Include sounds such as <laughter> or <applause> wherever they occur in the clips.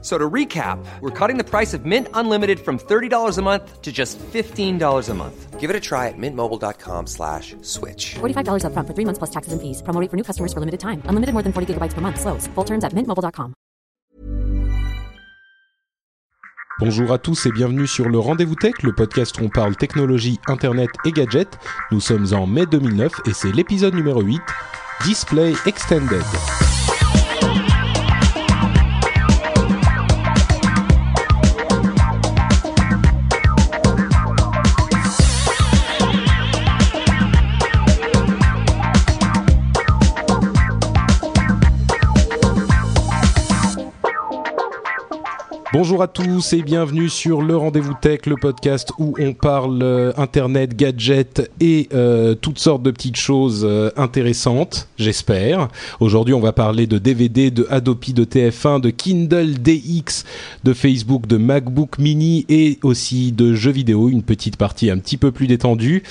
So to recap, we're cutting the price of Mint Unlimited from $30 a month to just $15 a month. Give it a try at mintmobile.com slash switch. $45 upfront for three months plus taxes and fees. Promo rate for new customers for limited time. Unlimited more than 40 gigabytes per month. Slows. Full terms at mintmobile.com. Bonjour à tous et bienvenue sur le Rendez-vous Tech, le podcast où on parle technologie, internet et gadgets. Nous sommes en mai 2009 et c'est l'épisode numéro 8, Display Extended. Bonjour à tous et bienvenue sur le Rendez-vous Tech, le podcast où on parle euh, internet, gadgets et euh, toutes sortes de petites choses euh, intéressantes, j'espère. Aujourd'hui, on va parler de DVD, de Adobe, de TF1, de Kindle DX, de Facebook, de MacBook Mini et aussi de jeux vidéo, une petite partie un petit peu plus détendue.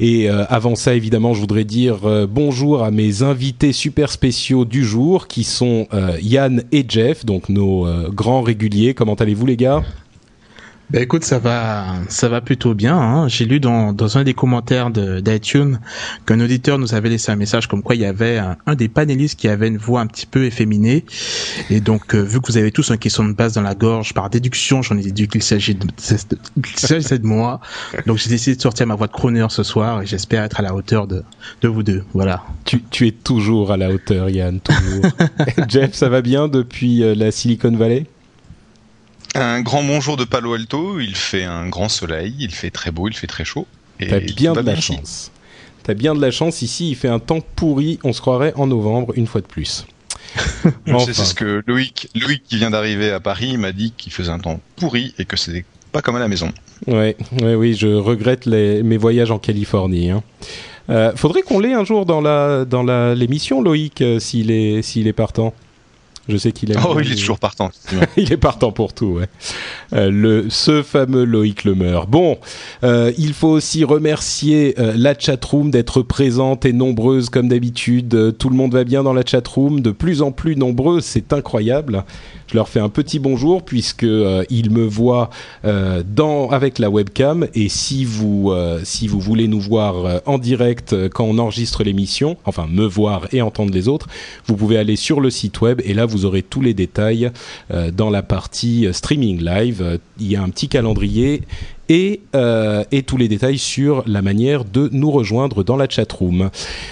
Et euh, avant ça, évidemment, je voudrais dire euh, bonjour à mes invités super spéciaux du jour, qui sont euh, Yann et Jeff, donc nos grands réguliers. Comment allez-vous, les gars? Ben écoute, ça va, ça va plutôt bien. Hein. J'ai lu dans, dans un des commentaires de- d'iTunes qu'un auditeur nous avait laissé un message comme quoi il y avait un, un des panélistes qui avait une voix un petit peu efféminée. Et donc, euh, vu que vous avez tous un caisson de base dans la gorge, par déduction, j'en ai déduit qu'il s'agit de, de moi. Donc, j'ai décidé de sortir ma voix de crooner ce soir et j'espère être à la hauteur de, de vous deux. Voilà. tu, tu es toujours à la hauteur, Yann, toujours. <laughs> Jeff, ça va bien depuis euh, la Silicon Valley? Un grand bonjour de Palo Alto, il fait un grand soleil, il fait très beau, il fait très chaud. T'as bien de la chance. T'as bien de la chance. Ici, il fait un temps pourri. On se croirait en novembre, une fois de plus. <laughs> C'est Enfin. c'est ce que Loïc, Loïc qui vient d'arriver à Paris m'a dit qu'il faisait un temps pourri et que c'était pas comme à la maison. Ouais, ouais, oui, je regrette les, mes voyages en Californie. Hein. Euh, faudrait qu'on l'ait un jour dans la dans la l'émission, Loïc, euh, s'il est s'il est partant. Je sais qu'il aime. Oh, il est toujours partant. <laughs> il est partant pour tout, ouais. Euh, le, ce fameux Loïc Lemeur. Bon, euh, il faut aussi remercier euh, la chatroom d'être présente et nombreuse comme d'habitude. Euh, tout le monde va bien dans la chatroom, de plus en plus nombreux, c'est incroyable. Je leur fais un petit bonjour puisque ils me voient dans avec la webcam et si vous si vous voulez nous voir en direct quand on enregistre l'émission, enfin me voir et entendre les autres, vous pouvez aller sur le site web et là vous aurez tous les détails euh, dans la partie euh, streaming live. Il y a un petit calendrier et, euh, et tous les détails sur la manière de nous rejoindre dans la chatroom.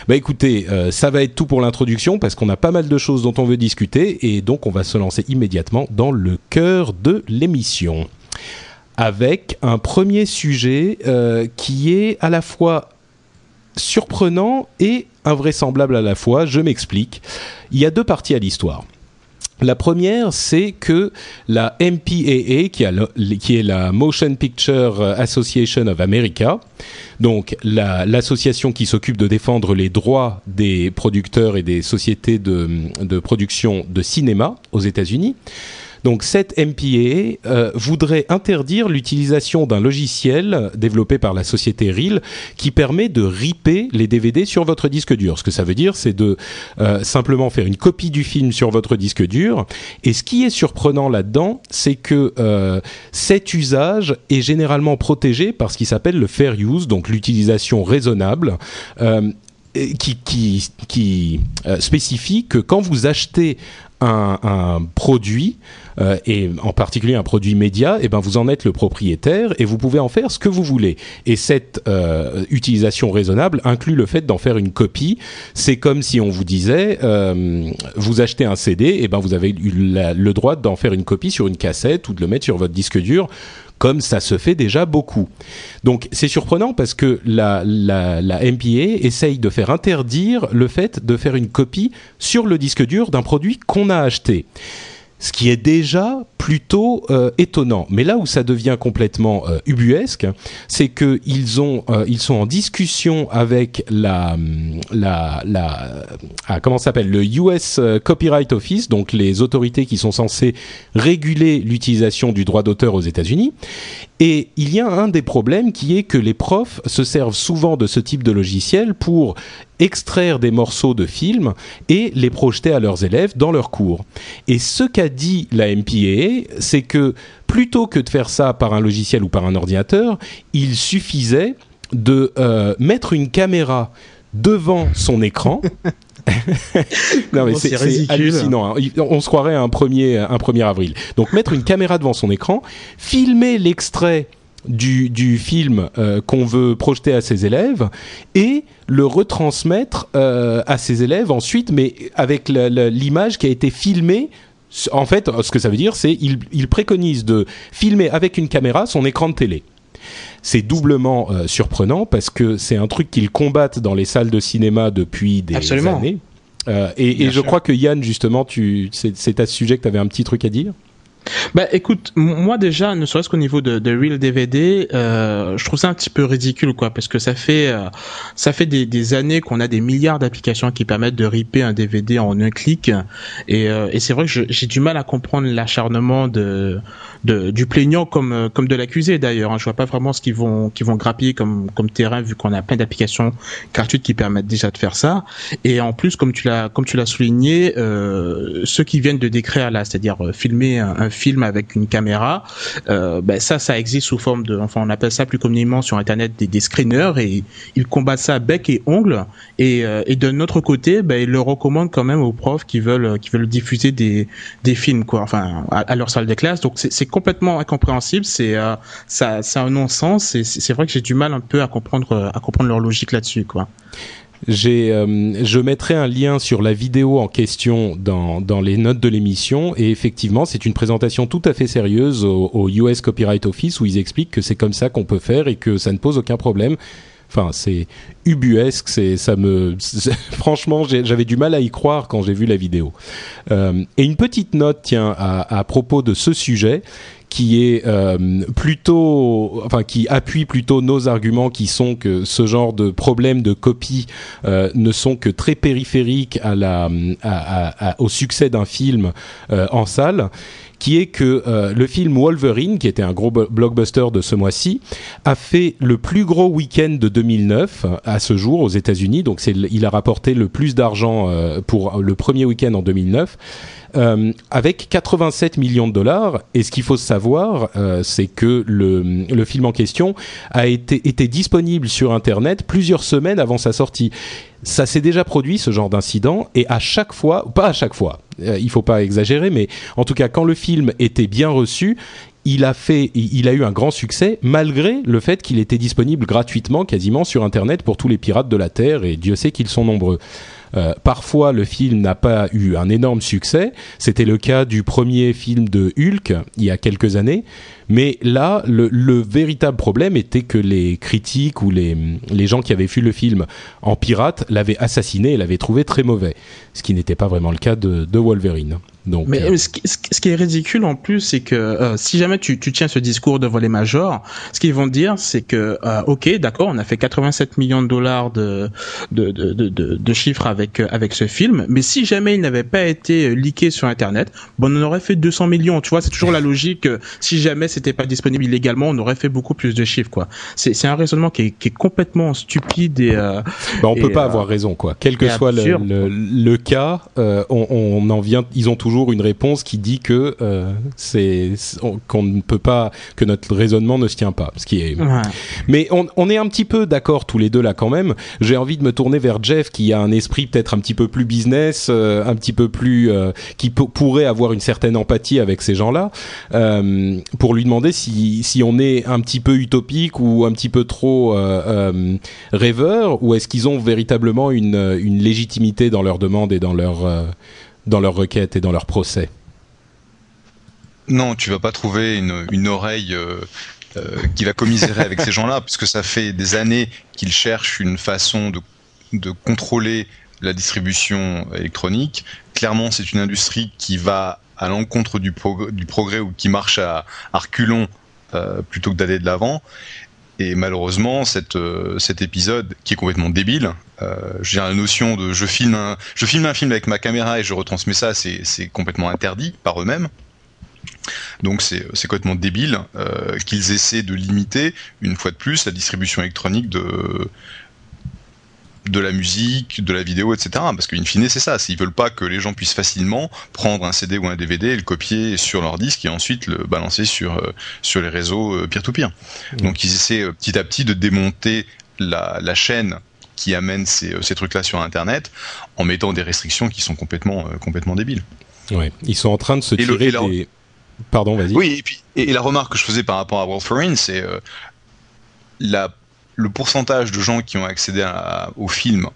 Bah écoutez, ça va être tout pour l'introduction parce qu'on a pas mal de choses dont on veut discuter et donc on va se lancer immédiatement dans le cœur de l'émission avec un premier sujet qui est à la fois surprenant et invraisemblable à la fois. Je m'explique. Il y a deux parties à l'histoire. La première, c'est que la MPAA, qui, est la Motion Picture Association of America, donc la- l'association qui s'occupe de défendre les droits des producteurs et des sociétés de production de cinéma aux États-Unis, donc cette MPAA euh, voudrait interdire l'utilisation d'un logiciel développé par la société RIL qui permet de ripper les DVD sur votre disque dur. Ce que ça veut dire, c'est de euh, simplement faire une copie du film sur votre disque dur. Et ce qui est surprenant là-dedans, c'est que euh, cet usage est généralement protégé par ce qui s'appelle le fair use, donc l'utilisation raisonnable. qui, spécifie que quand vous achetez un produit, euh, et en particulier un produit média, et ben vous en êtes le propriétaire et vous pouvez en faire ce que vous voulez. Et cette euh, utilisation raisonnable inclut le fait d'en faire une copie. C'est comme si on vous disait, euh, vous achetez un CD, et ben vous avez eu le droit d'en faire une copie sur une cassette ou de le mettre sur votre disque dur comme ça se fait déjà beaucoup. Donc c'est surprenant parce que la, la, la MPA essaye de faire interdire le fait de faire une copie sur le disque dur d'un produit qu'on a acheté. Ce qui est déjà plutôt euh, étonnant. Mais là où ça devient complètement euh, ubuesque, c'est que ils ont, euh, ils sont en discussion avec la, la, la, ah, comment s'appelle, le US Copyright Office, donc les autorités qui sont censées réguler l'utilisation du droit d'auteur aux États-Unis. Et il y a un des problèmes qui est que les profs se servent souvent de ce type de logiciel pour extraire des morceaux de films et les projeter à leurs élèves dans leurs cours. Et ce qu'a dit la MPAA, c'est que plutôt que de faire ça par un logiciel ou par un ordinateur, il suffisait de euh, mettre une caméra devant son écran. <laughs> non mais c'est hallucinant. Hein. On se croirait un premier un 1er avril. Donc mettre une caméra devant son écran, filmer l'extrait du, du film euh, qu'on veut projeter à ses élèves et le retransmettre euh, à ses élèves ensuite, mais avec l'image qui a été filmée en fait, ce que ça veut dire, c'est il, il préconise de filmer avec une caméra son écran de télé. C'est doublement euh, surprenant parce que c'est un truc qu'ils combattent dans les salles de cinéma depuis des années. et, et je crois que Yann, justement, c'est à ce sujet que tu avais un petit truc à dire? Bah écoute, moi déjà, ne serait-ce qu'au niveau de, de Real DVD, euh, je trouve ça un petit peu ridicule quoi, parce que ça fait euh, ça fait des, des années qu'on a des milliards d'applications qui permettent de ripper un DVD en un clic, et, euh, et c'est vrai que j'ai du mal à comprendre l'acharnement de, de, du plaignant comme euh, comme de l'accusé d'ailleurs. Hein. Je vois pas vraiment ce qu'ils vont qu'ils vont grappiller comme comme terrain vu qu'on a plein d'applications gratuites qui permettent déjà de faire ça, et en plus comme tu l'as comme tu l'as souligné, euh, ceux qui viennent de décrire là, c'est-à-dire filmer un, un film avec une caméra, euh, ben ça, ça existe sous forme de, enfin on appelle ça plus communément sur internet des, des screeners et ils combattent ça bec et ongle. Et, euh, et de notre côté, ben ils le recommandent quand même aux profs qui veulent qui veulent diffuser des des films quoi, enfin à, leur salle de classe. Donc c'est complètement incompréhensible, c'est euh, ça c'est un non-sens. Et c'est vrai que j'ai du mal un peu à comprendre à comprendre leur logique là-dessus quoi. Euh, je mettrai un lien sur la vidéo en question dans, les notes de l'émission. Et effectivement, c'est une présentation tout à fait sérieuse au, US Copyright Office où ils expliquent que c'est comme ça qu'on peut faire et que ça ne pose aucun problème. Enfin, c'est ubuesque. Ça me, <laughs> franchement, j'avais du mal à y croire quand j'ai vu la vidéo. Euh, et une petite note, tiens, à propos de ce sujet qui est euh, plutôt, enfin qui appuie plutôt nos arguments, qui sont que ce genre de problèmes de copie euh, ne sont que très périphériques au succès d'un film euh, en salle qui est que euh, le film Wolverine, qui était un gros blockbuster de ce mois-ci, a fait le plus gros week-end de 2009 à ce jour aux États-Unis. Donc, il a rapporté le plus d'argent euh, pour le premier week-end en 2009 euh, avec 87 millions de dollars. Et ce qu'il faut savoir, euh, c'est que le, le, film en question a été, été disponible sur Internet plusieurs semaines avant sa sortie. Ça s'est déjà produit ce genre d'incident et à chaque fois, pas à chaque fois, euh, il faut pas exagérer, mais en tout cas quand le film était bien reçu, il a fait, il a eu un grand succès malgré le fait qu'il était disponible gratuitement quasiment sur Internet pour tous les pirates de la Terre et Dieu sait qu'ils sont nombreux. Euh, parfois, le film n'a pas eu un énorme succès. C'était le cas du premier film de Hulk il y a quelques années. Mais là, le, le, véritable problème était que les critiques ou les, les gens qui avaient vu le film en pirate l'avaient assassiné et l'avaient trouvé très mauvais. Ce qui n'était pas vraiment le cas de, de Wolverine. Donc, mais euh... ce, qui, ce, qui, est ridicule en plus, c'est que euh, si jamais tu, tu, tiens ce discours devant les majors, ce qu'ils vont dire, c'est que euh, ok, d'accord, on a fait 87 millions de dollars de de, de, de, de chiffres avec avec ce film, mais si jamais il n'avait pas été leaké sur Internet, bon, on aurait fait 200 millions. Tu vois, c'est toujours la logique. si jamais c'était pas disponible illégalement, on aurait fait beaucoup plus de chiffres, quoi. C'est un raisonnement qui est, qui est complètement stupide et. Euh, bah, on et, peut pas avoir raison, quoi. Quel que soit le, le, le, cas, on, on en vient, ils ont toujours une réponse qui dit que euh, c'est qu'on ne peut pas que notre raisonnement ne se tient pas ce qui est ouais. mais on, on, est un petit peu d'accord tous les deux là quand même j'ai envie de me tourner vers Jeff qui a un esprit peut-être un petit peu plus business euh, un petit peu plus euh, qui pourrait avoir une certaine empathie avec ces gens là euh, pour lui demander si, si on est un petit peu utopique ou un petit peu trop euh, rêveur ou est-ce qu'ils ont véritablement une, une légitimité dans leurs demandes et dans leur dans leurs requêtes et dans leurs procès? Non, tu vas pas trouver une, une oreille euh, euh, qui va commisérer avec ces gens-là, <laughs> puisque ça fait des années qu'ils cherchent une façon de, de contrôler la distribution électronique. Clairement, c'est une industrie qui va à l'encontre du, progrès ou qui marche à, reculons plutôt que d'aller de l'avant. Et malheureusement, cette, cet épisode qui est complètement débile, euh, j'ai la notion de je filme un, je filme un film avec ma caméra et je retransmets ça, c'est complètement interdit par eux-mêmes. Donc c'est complètement débile euh, qu'ils essaient de limiter une fois de plus la distribution électronique de de la musique, de la vidéo, etc. Parce qu'in fine, c'est ça. Ils veulent pas que les gens puissent facilement prendre un CD ou un DVD et le copier sur leur disque et ensuite le balancer sur, euh, sur les réseaux peer-to-peer. Donc ils essaient petit à petit de démonter la, la chaîne qui amène ces, ces trucs-là sur Internet en mettant des restrictions qui sont complètement, euh, complètement débiles. Ouais, ils sont en train de se tirer des... Pardon, vas-y. Oui, et, puis, et, la remarque que je faisais par rapport à Wolverine, c'est euh, la, le pourcentage de gens qui ont accédé au film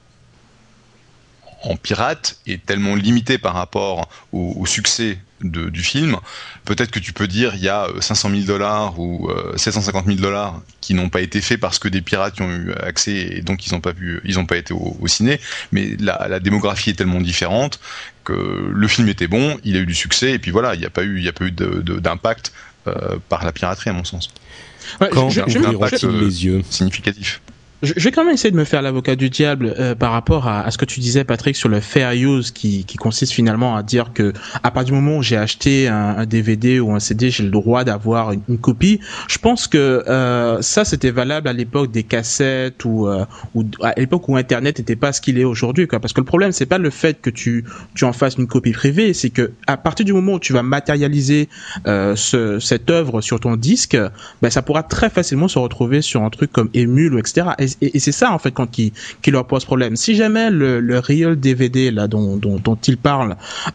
en pirate est tellement limité par rapport au, succès du film. Peut-être que tu peux dire il y a 500 000 dollars ou 750 000 dollars qui n'ont pas été faits parce que des pirates y ont eu accès et donc ils n'ont pas été au, ciné. Mais la, démographie est tellement différente que le film était bon, il a eu du succès et puis voilà, il n'y a pas eu, il a pas eu d'impact euh, par la piraterie à mon sens. Quand je, les yeux? significatif je vais quand même essayer de me faire l'avocat du diable euh, par rapport à, à, ce que tu disais, Patrick, sur le fair use, qui, qui consiste finalement à dire que à partir du moment où j'ai acheté un, un, DVD ou un CD, j'ai le droit d'avoir une, copie. Je pense que euh, ça, c'était valable à l'époque des cassettes ou, euh, ou à l'époque où Internet n'était pas ce qu'il est aujourd'hui. Parce que le problème, c'est pas le fait que tu, tu en fasses une copie privée, c'est que à partir du moment où tu vas matérialiser euh, ce, cette œuvre sur ton disque, ben, ça pourra très facilement se retrouver sur un truc comme Emule ou etc et, c'est ça en fait quand qui, leur pose problème. Si jamais le, le real DVD là dont, dont, dont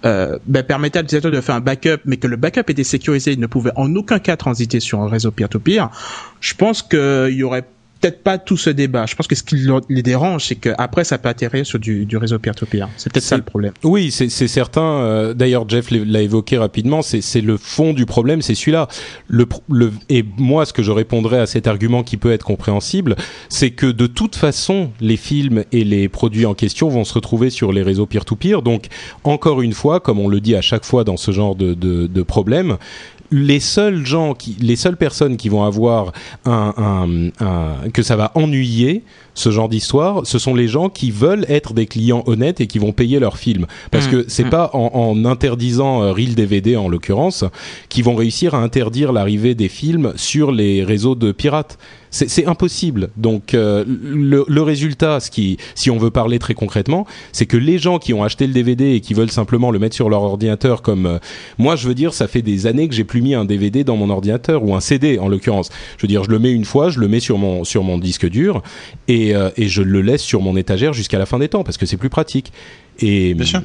euh, ben, permettait à l'utilisateur de faire un backup, mais que le backup était sécurisé, il ne pouvait en aucun cas transiter sur un réseau peer-to-peer, je pense qu'il y aurait peut-être pas tout ce débat. Je pense que ce qui les dérange, c'est qu'après, ça peut atterrir sur du, du réseau peer-to-peer. C'est peut-être ça le problème. Oui, c'est certain. Euh, d'ailleurs, Jeff l'a évoqué rapidement. C'est le fond du problème, c'est celui-là. Le, le, et moi, ce que je répondrais à cet argument qui peut être compréhensible, c'est que de toute façon, les films et les produits en question vont se retrouver sur les réseaux peer-to-peer. Donc, encore une fois, comme on le dit à chaque fois dans ce genre de, de, de problème, les seuls gens qui, les seules personnes qui vont avoir un, un, un que ça va ennuyer, ce genre d'histoire, ce sont les gens qui veulent être des clients honnêtes et qui vont payer leur film. Parce mmh. que c'est mmh. pas en, en, interdisant euh, Reel DVD en l'occurrence qui vont réussir à interdire l'arrivée des films sur les réseaux de pirates c'est impossible. Donc euh, le, le, résultat, ce qui, si on veut parler très concrètement, c'est que les gens qui ont acheté le DVD et qui veulent simplement le mettre sur leur ordinateur, comme euh, moi, je veux dire, ça fait des années que j'ai plus mis un DVD dans mon ordinateur ou un CD en l'occurrence. Je veux dire, je le mets une fois, je le mets sur mon sur mon disque dur et, euh, et je le laisse sur mon étagère jusqu'à la fin des temps parce que c'est plus pratique. Et Bien sûr.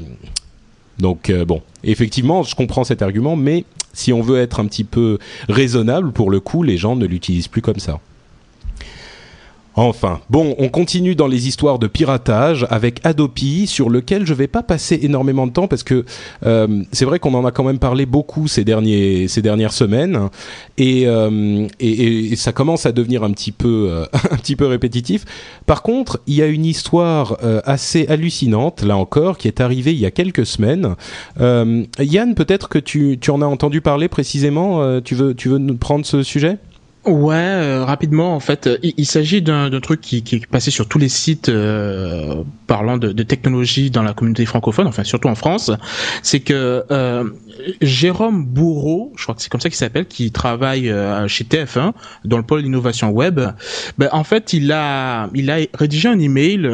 Donc bon, effectivement, je comprends cet argument, mais si on veut être un petit peu raisonnable, pour le coup, les gens ne l'utilisent plus comme ça. Enfin, bon, on continue dans les histoires de piratage avec Adopi, sur lequel je vais pas passer énormément de temps parce que euh, c'est vrai qu'on en a quand même parlé beaucoup ces derniers dernières semaines et, euh, et, ça commence à devenir un petit peu euh, <laughs> un petit peu répétitif. Par contre, il y a une histoire assez hallucinante là encore qui est arrivée il y a quelques semaines. Yann, peut-être que tu tu en as entendu parler précisément. tu veux tu veux nous prendre ce sujet? Ouais, euh, rapidement, en fait, il, il s'agit d'un truc qui, qui, est passé sur tous les sites euh, parlant de, de, technologie dans la communauté francophone, enfin surtout en France. C'est que euh, Jérôme Bourreau, je crois que c'est comme ça qu'il s'appelle, qui travaille euh, chez TF1 dans le pôle d'innovation web. Ben, en fait, il a il a rédigé un email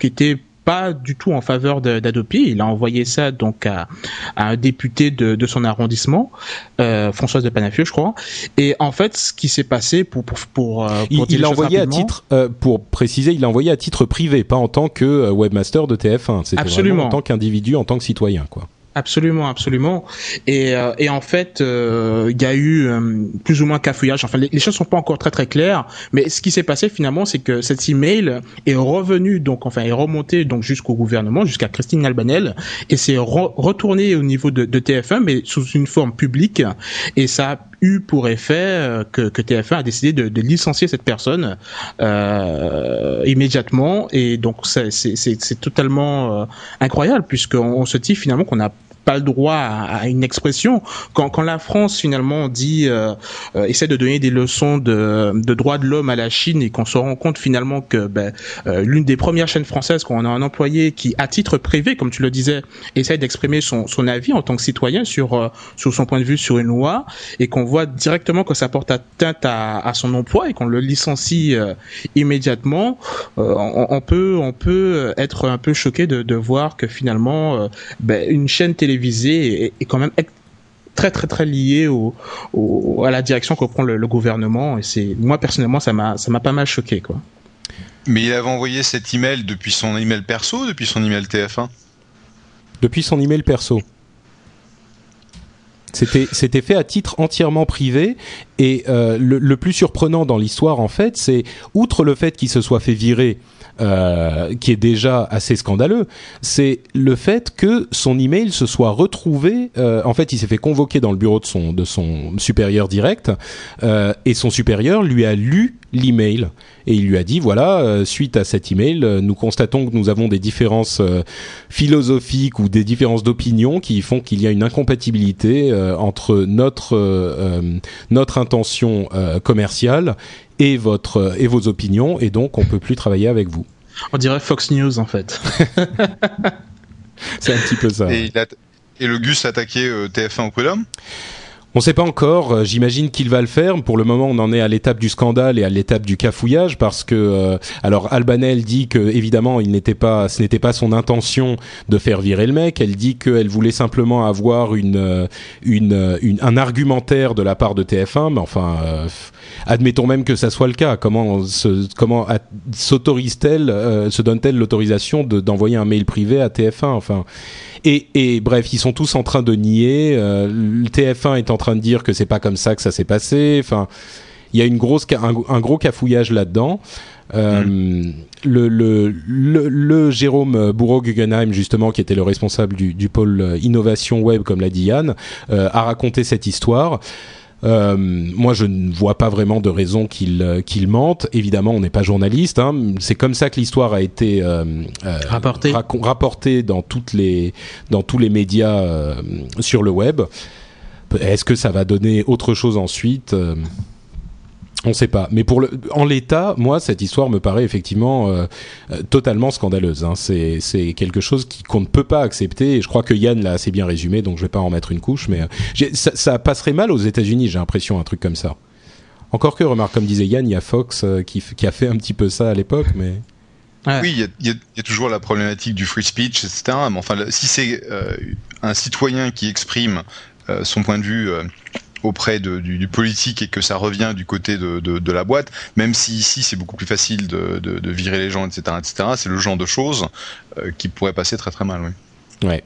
qui était pas du tout en faveur d'Adopi. Il a envoyé ça donc à, à un député de, de son arrondissement, euh, Françoise de Panafieux, je crois. Et en fait, ce qui s'est passé pour pour pour, euh, pour il, l'a envoyé à titre euh, pour préciser, il l'a envoyé à titre privé, pas en tant que webmaster de TF1. C'était vraiment en tant qu'individu, en tant que citoyen, quoi. Absolument, absolument. Et, euh, et en fait, euh, il y a eu euh, plus ou moins cafouillage. Enfin, les, les, choses sont pas encore très très claires. Mais ce qui s'est passé finalement, c'est que cet email est revenu, donc enfin, est remonté donc jusqu'au gouvernement, jusqu'à Christine Albanel, et c'est re retourné au niveau de, de, TF1, mais sous une forme publique. Et ça a eu pour effet que, que TF1 a décidé de, licencier cette personne euh, immédiatement. Et donc c'est totalement incroyable puisqu'on se dit finalement qu'on a pas le droit à, une expression. Quand, quand la France finalement dit euh, euh, essaie de donner des leçons de, de droits de l'homme à la Chine et qu'on se rend compte finalement que ben, euh, l'une des premières chaînes françaises qu'on a un employé qui à titre privé, comme tu le disais, essaie d'exprimer son, son avis en tant que citoyen sur sur son point de vue sur une loi et qu'on voit directement que ça porte atteinte à, son emploi et qu'on le licencie immédiatement, on, on, peut on peut être un peu choqué de, de voir que finalement ben, une chaîne télévisée est, quand même très très très liée au, à la direction que prend le, gouvernement et c'est moi personnellement ça m'a ça m'a pas mal choqué quoi. Mais il avait envoyé cet email depuis son email perso, depuis son email TF1 Depuis son email perso. C'était, c'était fait à titre entièrement privé et euh, le, le, plus surprenant dans l'histoire en fait, c'est outre le fait qu'il se soit fait virer euh, qui est déjà assez scandaleux, c'est le fait que son email se soit retrouvé. Euh, en fait, il s'est fait convoquer dans le bureau de son de son supérieur direct, euh, et son supérieur lui a lu l'email et il lui a dit voilà euh, suite à cet email euh, nous constatons que nous avons des différences philosophiques ou des différences d'opinion qui font qu'il y a une incompatibilité entre notre notre intention commerciale et votre et vos opinions et donc on peut plus travailler avec vous. On dirait Fox News en fait. <laughs> C'est un petit peu ça. Et, et le Gus a attaqué euh, TF1 au prud'homme on ne sait pas encore. Euh, j'imagine qu'il va le faire. Pour le moment, on en est à l'étape du scandale et à l'étape du cafouillage parce que, euh, alors, Albanel dit que évidemment, il n'était pas, ce n'était pas son intention de faire virer le mec. Elle dit qu'elle voulait simplement avoir une, une, une, un argumentaire de la part de TF1. Mais enfin, admettons même que ça soit le cas. Comment se, comment s'autorise-t-elle, se donne-t-elle l'autorisation d'envoyer un mail privé à TF1 Enfin. Et, bref, ils sont tous en train de nier. Euh, le TF1 est en train de dire que c'est pas comme ça que ça s'est passé. Enfin, il y a une grosse, un, gros cafouillage là-dedans. Euh, mm. le, le, le, Jérôme Bourreau-Guggenheim, justement, qui était le responsable du, du pôle innovation web, comme l'a dit Yann, euh, a raconté cette histoire. Euh, moi, je ne vois pas vraiment de raison qu'il euh, qu'il mente. Évidemment, on n'est pas journaliste. Hein. C'est comme ça que l'histoire a été euh, euh rapportée dans toutes les dans tous les médias sur le web. Est-ce que ça va donner autre chose ensuite on ne sait pas, mais pour le, en l'état, moi, cette histoire me paraît effectivement euh, euh, totalement scandaleuse. Hein. C'est, c'est quelque chose qui, qu'on ne peut pas accepter. Et je crois que Yann l'a assez bien résumé, donc je vais pas en mettre une couche. Mais euh, ça, ça, passerait mal aux États-Unis, j'ai l'impression, un truc comme ça. Encore que, remarque, comme disait Yann, il y a Fox qui, qui, a fait un petit peu ça à l'époque, mais. Oui, il y, a, y, a, toujours la problématique du free speech, etc. Mais enfin, si c'est un citoyen qui exprime son point de vue auprès du, politique et que ça revient du côté de, la boîte, même si ici c'est beaucoup plus facile de, virer les gens, etc., etc. C'est le genre de choses euh, qui pourrait passer très très mal. Ouais.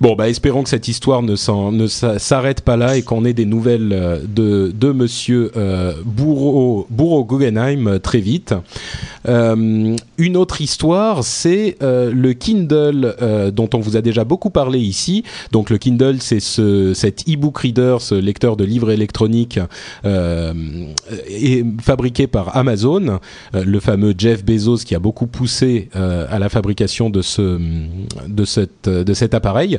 Bon, bah espérons que cette histoire ne, s'arrête pas là et qu'on ait des nouvelles euh, de, de Monsieur euh, Bourreau, Guggenheim euh, très vite. Euh, une autre histoire, c'est le Kindle dont on vous a déjà beaucoup parlé ici. Donc le Kindle, c'est ce, cet e-book reader, ce lecteur de livres électroniques est fabriqué par Amazon, le fameux Jeff Bezos qui a beaucoup poussé à la fabrication de ce de cette de cet appareil.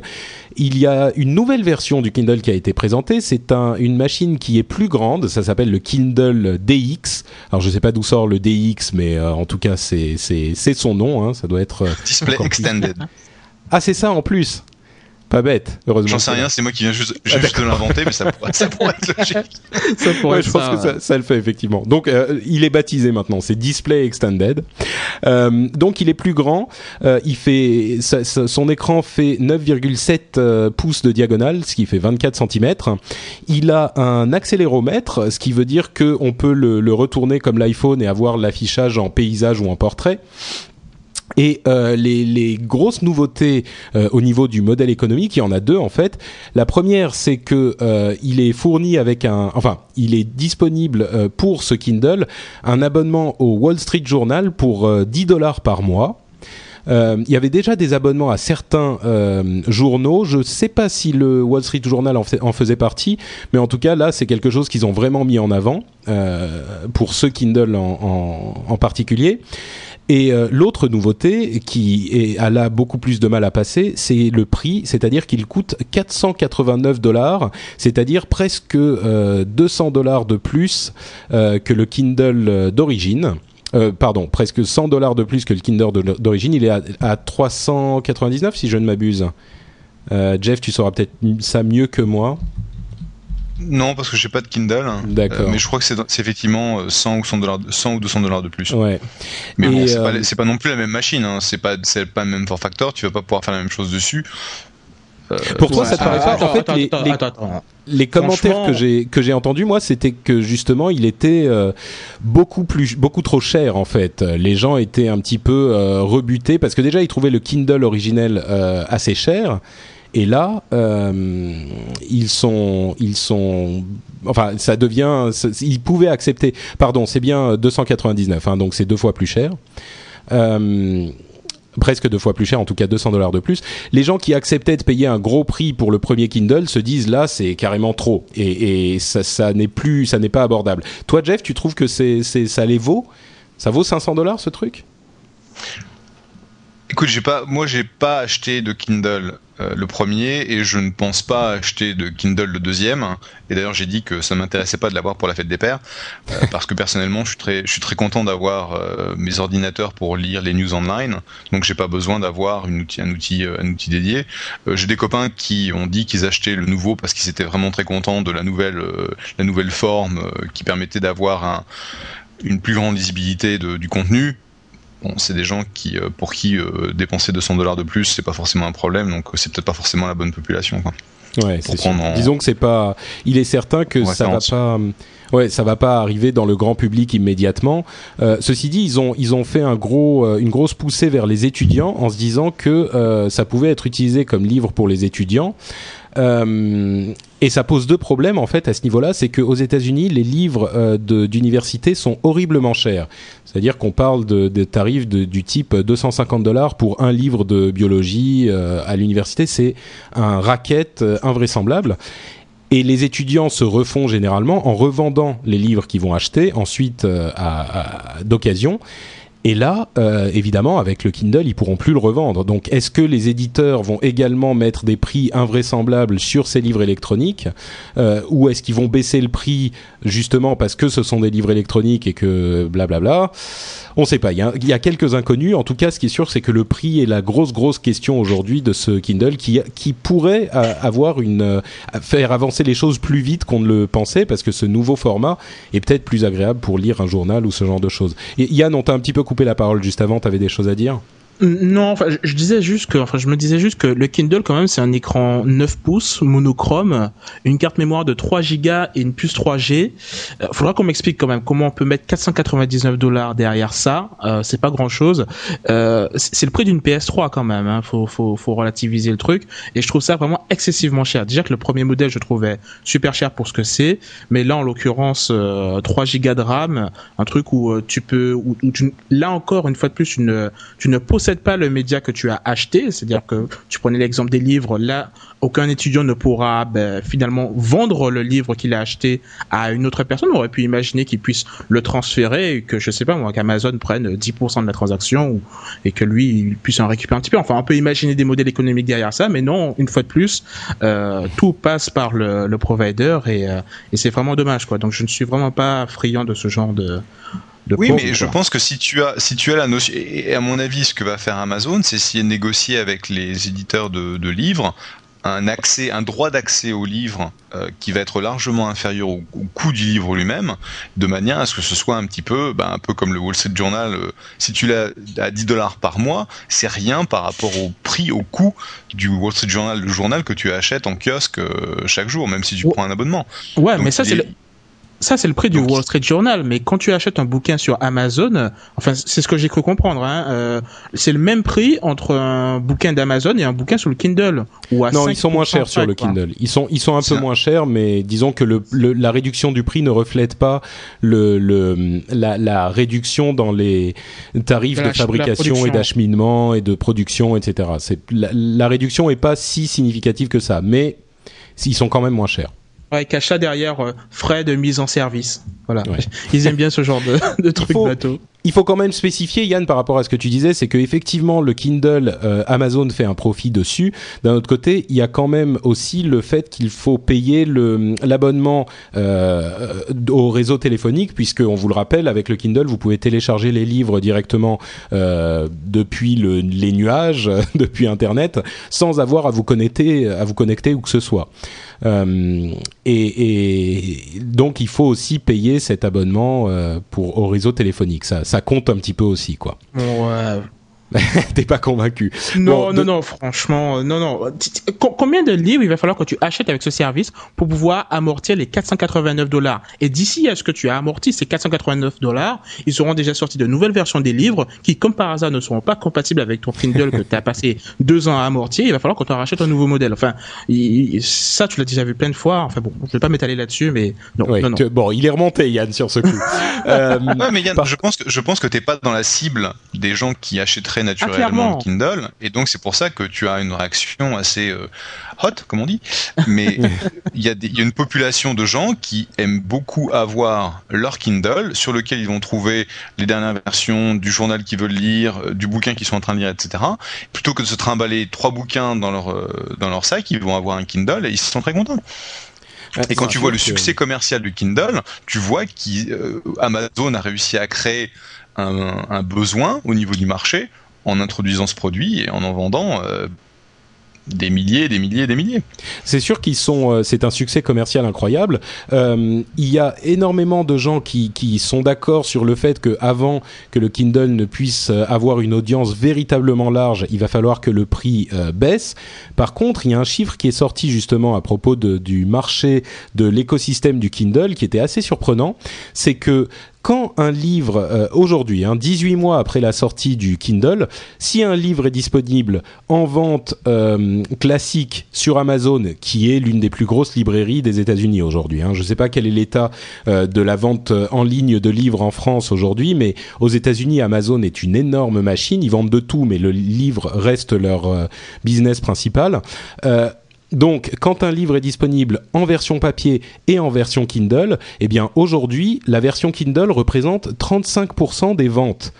Il y a une nouvelle version du Kindle qui a été présentée. C'est un, une machine qui est plus grande. Ça s'appelle le Kindle DX. Alors je sais pas d'où sort le DX, mais euh, en tout cas c'est son nom. Hein. Ça doit être euh, display extended. Ah c'est ça en plus. Pas bête, heureusement. J'en sais rien, c'est moi qui viens juste, ah, juste de l'inventer, mais ça <laughs> pourrait, ça pourrait être logique. ça pourrait je pense que ça, ça, le fait effectivement. Donc, euh, il est baptisé maintenant, c'est Display Extended. Euh, donc, il est plus grand. Euh, il fait, son écran fait 9,7 euh, pouces de diagonale, ce qui fait 24 cm. Il a un accéléromètre, ce qui veut dire que on peut le, le retourner comme l'iPhone et avoir l'affichage en paysage ou en portrait. Et euh, les, grosses nouveautés euh, au niveau du modèle économique, il y en a deux en fait. La première, c'est que euh, il est fourni avec un, enfin, il est disponible pour ce Kindle un abonnement au Wall Street Journal pour 10 dollars par mois. Il y avait déjà des abonnements à certains journaux. Je ne sais pas si le Wall Street Journal en, faisait partie, mais en tout cas là, c'est quelque chose qu'ils ont vraiment mis en avant pour ce Kindle en particulier. Et euh, l'autre nouveauté qui est, a là beaucoup plus de mal à passer, c'est le prix, c'est-à-dire qu'il coûte 489 dollars, c'est-à-dire presque euh, 200 dollars de plus euh, que le Kindle d'origine. Euh, pardon, presque 100 dollars de plus que le Kindle d'origine. Il est à, à 399 si je ne m'abuse. Euh, Jeff, tu sauras peut-être ça mieux que moi. Non, parce que j'ai pas de Kindle. hein. D'accord. Euh, mais je crois que c'est effectivement euh, 100 ou 100 dollars, 100 ou 200 dollars de plus. Ouais. Mais Et, bon, c'est euh, pas, c'est pas non plus la même machine. Hein. C'est pas, le même form factor. Tu vas pas pouvoir faire la même chose dessus. Euh, Pour toi, Ouais, ça te paraît pas attends, En fait, attends, les, attends, les- attends, attends. les commentaires que j'ai que j'ai entendus moi c'était que justement il était euh, beaucoup plus beaucoup trop cher en fait les gens étaient un petit peu euh, rebutés parce que déjà ils trouvaient le Kindle originel euh, assez cher et là euh, ils sont ils sont enfin ça devient ils pouvaient accepter pardon c'est bien 299 hein, donc c'est deux fois plus cher. Euh, presque deux fois plus cher, en tout cas 200 dollars de plus. Les gens qui acceptaient de payer un gros prix pour le premier Kindle se disent là c'est carrément trop. Et, ça, n'est plus, ça n'est pas abordable. Toi Jeff, tu trouves que ça les vaut? Ça vaut 500 dollars ce truc? Écoute, j'ai pas, moi, j'ai pas acheté de Kindle euh, le premier et je ne pense pas acheter de Kindle le deuxième. Et d'ailleurs, j'ai dit que ça m'intéressait pas de l'avoir pour la fête des pères euh, <laughs> parce que personnellement, je suis très, je suis très content d'avoir euh, mes ordinateurs pour lire les news online. Donc, j'ai pas besoin d'avoir une outil, un outil, un outil dédié. J'ai des copains qui ont dit qu'ils achetaient le nouveau parce qu'ils étaient vraiment très contents de la nouvelle, la nouvelle forme qui permettait d'avoir un, une plus grande lisibilité de- du contenu. Bon, c'est des gens qui, euh, pour qui euh, dépenser 200 dollars de plus, c'est pas forcément un problème, donc euh, c'est peut-être pas forcément la bonne population. Quoi. Ouais, en- Disons que c'est pas. Il est certain que en ça va référence. pas. Ouais, ça va pas arriver dans le grand public immédiatement. Euh, ceci dit, ils ont ils ont fait un gros une grosse poussée vers les étudiants en se disant que euh, ça pouvait être utilisé comme livre pour les étudiants. Euh, et ça pose deux problèmes en fait à ce niveau-là, c'est qu'aux États-Unis, les livres euh, d'université sont horriblement chers. C'est-à-dire qu'on parle de, tarifs du type 250 dollars pour un livre de biologie euh, à l'université. C'est un racket euh, invraisemblable. Et les étudiants se refont généralement en revendant les livres qu'ils vont acheter ensuite euh, d'occasion. Et là, euh, évidemment, avec le Kindle, ils pourront plus le revendre. Donc, est-ce que les éditeurs vont également mettre des prix invraisemblables sur ces livres électroniques, euh, ou est-ce qu'ils vont baisser le prix justement parce que ce sont des livres électroniques et que blablabla? On ne sait pas. Il y, a, quelques inconnus. En tout cas, ce qui est sûr, c'est que le prix est la grosse grosse question aujourd'hui de ce Kindle qui pourrait euh, avoir une faire avancer les choses plus vite qu'on ne le pensait parce que ce nouveau format est peut-être plus agréable pour lire un journal ou ce genre de choses. Yann, on t'a un petit peu coupé la parole juste avant. T'avais des choses à dire? Non, enfin, je, disais juste que, enfin, je me disais juste que le Kindle, quand même, c'est un écran 9 pouces, monochrome, une carte mémoire de 3 gigas et une puce 3G. Euh, faudra qu'on m'explique quand même comment on peut mettre 499 dollars derrière ça. Euh, c'est pas grand chose. Euh, c'est le prix d'une PS3 quand même. Hein. Faut, faut, faut relativiser le truc. Et je trouve ça vraiment excessivement cher. Déjà que le premier modèle, je trouvais super cher pour ce que c'est. Mais là, en l'occurrence, euh, 3 gigas de RAM, un truc où euh, tu peux, où, tu, là encore, une fois de plus, une, tu ne possèdes pas le média que tu as acheté. C'est-à-dire que tu prenais l'exemple des livres. Là, aucun étudiant ne pourra ben, finalement vendre le livre qu'il a acheté à une autre personne. On aurait pu imaginer qu'il puisse le transférer et que, je sais pas moi, qu'Amazon prenne 10% de la transaction et que lui, il puisse en récupérer un petit peu. Enfin, on peut imaginer des modèles économiques derrière ça, mais non, une fois de plus, euh, tout passe par le, le provider et, euh, et c'est vraiment dommage, quoi. Donc, je ne suis vraiment pas friand de ce genre de, de Oui, pauvres, mais je pense que si tu as, si tu as la notion, et à mon avis, ce que va faire Amazon, c'est essayer de négocier avec les éditeurs de, de livres un accès, un droit d'accès au livre euh, qui va être largement inférieur au, au coût du livre lui-même, de manière à ce que ce soit un petit peu, ben, un peu comme le Wall Street Journal. euh, si tu l'as à 10 dollars par mois, c'est rien par rapport au prix, au coût du Wall Street Journal, le journal que tu achètes en kiosque euh, chaque jour, même si tu prends un abonnement. Ouais, Donc, mais ça, c'est ça, c'est le prix du Wall Street Journal. Mais quand tu achètes un bouquin sur Amazon, enfin, c'est ce que j'ai cru comprendre, hein, euh, c'est le même prix entre un bouquin d'Amazon et un bouquin sur le Kindle. Ou à Non, ils sont moins 5% chers sur le quoi. Kindle. Ils sont, ils sont un peu moins chers, mais disons que le, le- la réduction du prix ne reflète pas le, le, la, la réduction dans les tarifs De fabrication et d'acheminement et de production, etc. La, la réduction est pas si significative que ça, mais ils sont quand même moins chers. Ouais, cache ça derrière euh, frais de mise en service. Voilà. Ouais. Ils aiment bien ce genre de, <laughs> de trucs faut- bateau. Il faut quand même spécifier, Yann, par rapport à ce que tu disais, c'est que effectivement le Kindle, euh, Amazon fait un profit dessus. D'un autre côté, il y a quand même aussi le fait qu'il faut payer l'abonnement euh, au réseau téléphonique, puisque on vous le rappelle, avec le Kindle, vous pouvez télécharger les livres directement euh, depuis le, les nuages, <laughs> depuis Internet, sans avoir à vous connecter, à vous connecter où que ce soit. Et, donc il faut aussi payer cet abonnement pour au réseau téléphonique. Compte un petit peu aussi, quoi. <laughs> T'es pas convaincu Non, Bon, non, de- non, franchement, euh, non, non. Combien de livres il va falloir que tu achètes avec ce service pour pouvoir amortir les 489 dollars? Et d'ici à ce que tu as amorti ces 489 dollars, ils seront déjà sortis de nouvelles versions des livres qui, comme par hasard, ne seront pas compatibles avec ton Kindle que tu as passé <laughs> deux ans à amortir. Il va falloir que tu en rachètes un nouveau modèle. Enfin, il- il- ça, tu l'as déjà vu plein de fois. Enfin bon, je vais pas m'étaler là-dessus, mais non, Ouais, non, non. tu- bon, il est remonté, Yann, sur ce coup. <laughs> Euh, Ouais, mais Yann, par- je pense que je pense que t'es pas dans la cible des gens qui achèteraient naturellement clairement. le Kindle, et donc c'est pour ça que tu as une réaction assez euh, hot, comme on dit. Mais <laughs> il y, a des- il y a une population de gens qui aiment beaucoup avoir leur Kindle, sur lequel ils vont trouver les dernières versions du journal qu'ils veulent lire, euh, du bouquin qu'ils sont en train de lire, etc. Plutôt que de se trimballer trois bouquins dans leur euh, dans leur sac, ils vont avoir un Kindle et ils sont très contents. Et quand tu vois le succès commercial du Kindle, tu vois qu'Amazon a réussi à créer un, un besoin au niveau du marché en introduisant ce produit et en en vendant euh, des milliers, des milliers, des milliers. C'est sûr qu'ils sont, euh, c'est un succès commercial incroyable. Euh, il y a énormément de gens qui, sont d'accord sur le fait que avant que le Kindle ne puisse avoir une audience véritablement large, il va falloir que le prix baisse. Par contre, il y a un chiffre qui est sorti justement à propos du marché de l'écosystème du Kindle qui était assez surprenant. C'est que quand un livre, euh, aujourd'hui, hein, 18 mois après la sortie du Kindle, si un livre est disponible en vente euh, classique sur Amazon, qui est l'une des plus grosses librairies des États-Unis aujourd'hui, hein, je ne sais pas quel est l'état euh, de la vente euh, en ligne de livres en France aujourd'hui, mais aux États-Unis, Amazon est une énorme machine. Ils vendent de tout, mais le livre reste leur euh, business principal. Donc, quand un livre est disponible en version papier et en version Kindle, eh bien aujourd'hui, la version Kindle représente 35% des ventes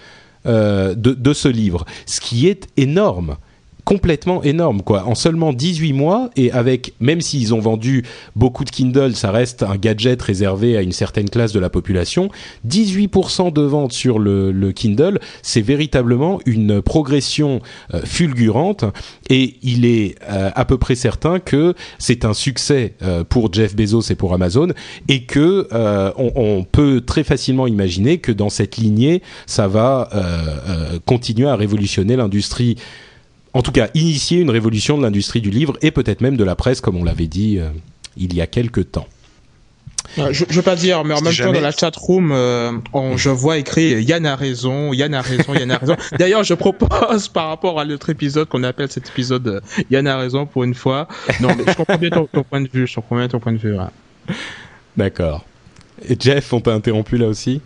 euh, de ce livre, ce qui est énorme complètement énorme quoi. En seulement 18 mois et avec même s'ils ont vendu beaucoup de Kindle ça reste un gadget réservé à une certaine classe de la population 18% de ventes sur le, le Kindle c'est véritablement une progression euh, fulgurante et il est euh, à peu près certain que c'est un succès euh, pour Jeff Bezos et pour Amazon et que euh, on, on peut très facilement imaginer que dans cette lignée ça va euh, continuer à révolutionner l'industrie en tout cas initier une révolution de l'industrie du livre et peut-être même de la presse, comme on l'avait dit euh, il y a quelque temps. Euh, Je, je veux pas dire, mais en même jamais- temps, dans la chat room, euh, on- je vois écrit Yann a raison, Yann a raison, Yann a raison. <laughs> D'ailleurs, je propose par rapport à l'autre épisode qu'on appelle cet épisode Yann a raison pour une fois. Non, mais je comprends bien ton, ton point de vue. Je comprends bien ton point de vue. ouais. D'accord. Et Jeff, on t'a interrompu là aussi?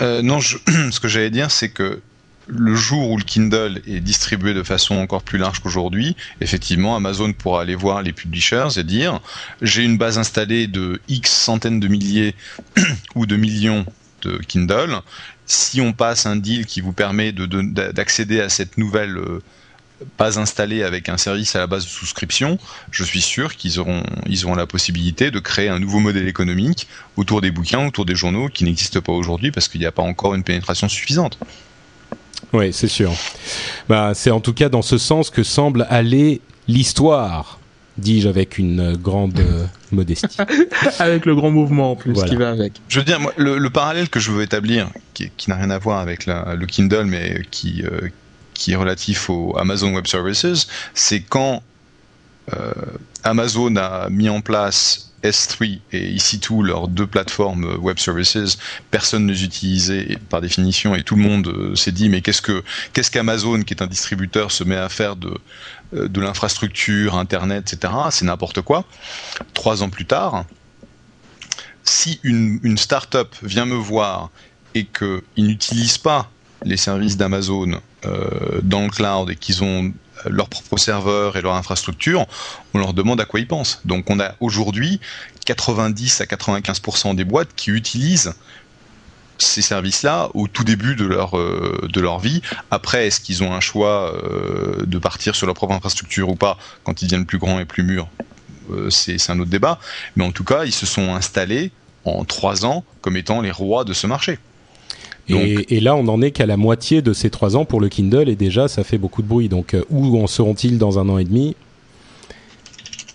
Euh, non, je- <clears throat> ce que j'allais dire, c'est que le jour où le Kindle est distribué de façon encore plus large qu'aujourd'hui, effectivement, Amazon pourra aller voir les publishers et dire j'ai une base installée de X centaines de milliers <clears throat> ou de millions de Kindle. Si on passe un deal qui vous permet de- de- d'accéder à cette nouvelle euh, base installée avec un service à la base de souscription, je suis sûr qu'ils auront, ils auront la possibilité de créer un nouveau modèle économique autour des bouquins, autour des journaux qui n'existent pas aujourd'hui parce qu'il n'y a pas encore une pénétration suffisante. Oui, c'est sûr. Bah, c'est en tout cas dans ce sens que semble aller l'histoire, dis-je avec une grande euh, <laughs> modestie. Avec le grand mouvement en plus Voilà. qui va avec. Je veux dire, moi, le, le parallèle que je veux établir, qui, qui n'a rien à voir avec la- le Kindle, mais qui, euh, qui est relatif au Amazon Web Services, c'est quand Amazon a mis en place S3 et EC2, leurs deux plateformes euh, web services, personne ne les utilisait par définition et tout le monde euh, s'est dit mais qu'est-ce que qu'est-ce qu'Amazon qui est un distributeur se met à faire de euh, de l'infrastructure, internet, etc. C'est n'importe quoi. Trois ans plus tard, si une, une start-up vient me voir et qu'ils n'utilisent pas les services d'Amazon euh, dans le cloud et qu'ils ont euh, leur propre serveur et leur infrastructure, on leur demande à quoi ils pensent. Donc on a aujourd'hui 90 à 95% des boîtes qui utilisent ces services-là au tout début de leur euh, de leur vie. Après, est-ce qu'ils ont un choix euh, de partir sur leur propre infrastructure ou pas quand ils deviennent plus grands et plus mûrs C'est un autre débat. Mais en tout cas, ils se sont installés en trois ans comme étant les rois de ce marché. Et, et, là, on n'en est qu'à la moitié de ces trois ans pour le Kindle, et déjà, ça fait beaucoup de bruit. Donc, où en seront-ils dans un an et demi?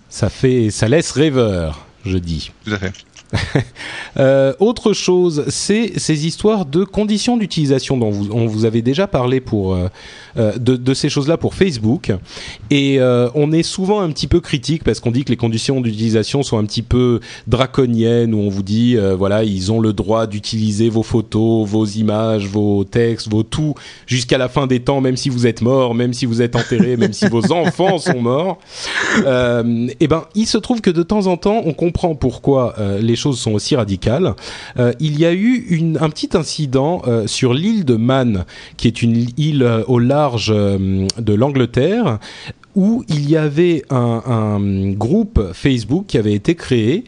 Ça fait, ça laisse rêveur, je dis. Tout à fait. <laughs> euh, autre chose, c'est ces histoires de conditions d'utilisation dont vous, on vous avait déjà parlé pour euh, euh, de, de, ces choses-là pour Facebook. Et euh, on est souvent un petit peu critique parce qu'on dit que les conditions d'utilisation sont un petit peu draconiennes, où on vous dit voilà ils ont le droit d'utiliser vos photos, vos images, vos textes, vos tout jusqu'à la fin des temps, même si vous êtes mort, même si vous êtes enterré, <laughs> même si vos enfants sont morts. et ben il se trouve que de temps en temps on comprend pourquoi les choses sont aussi radicales. Euh, il y a eu un petit incident euh, sur l'île de Man, qui est une île au large de l'Angleterre, où il y avait un, groupe Facebook qui avait été créé.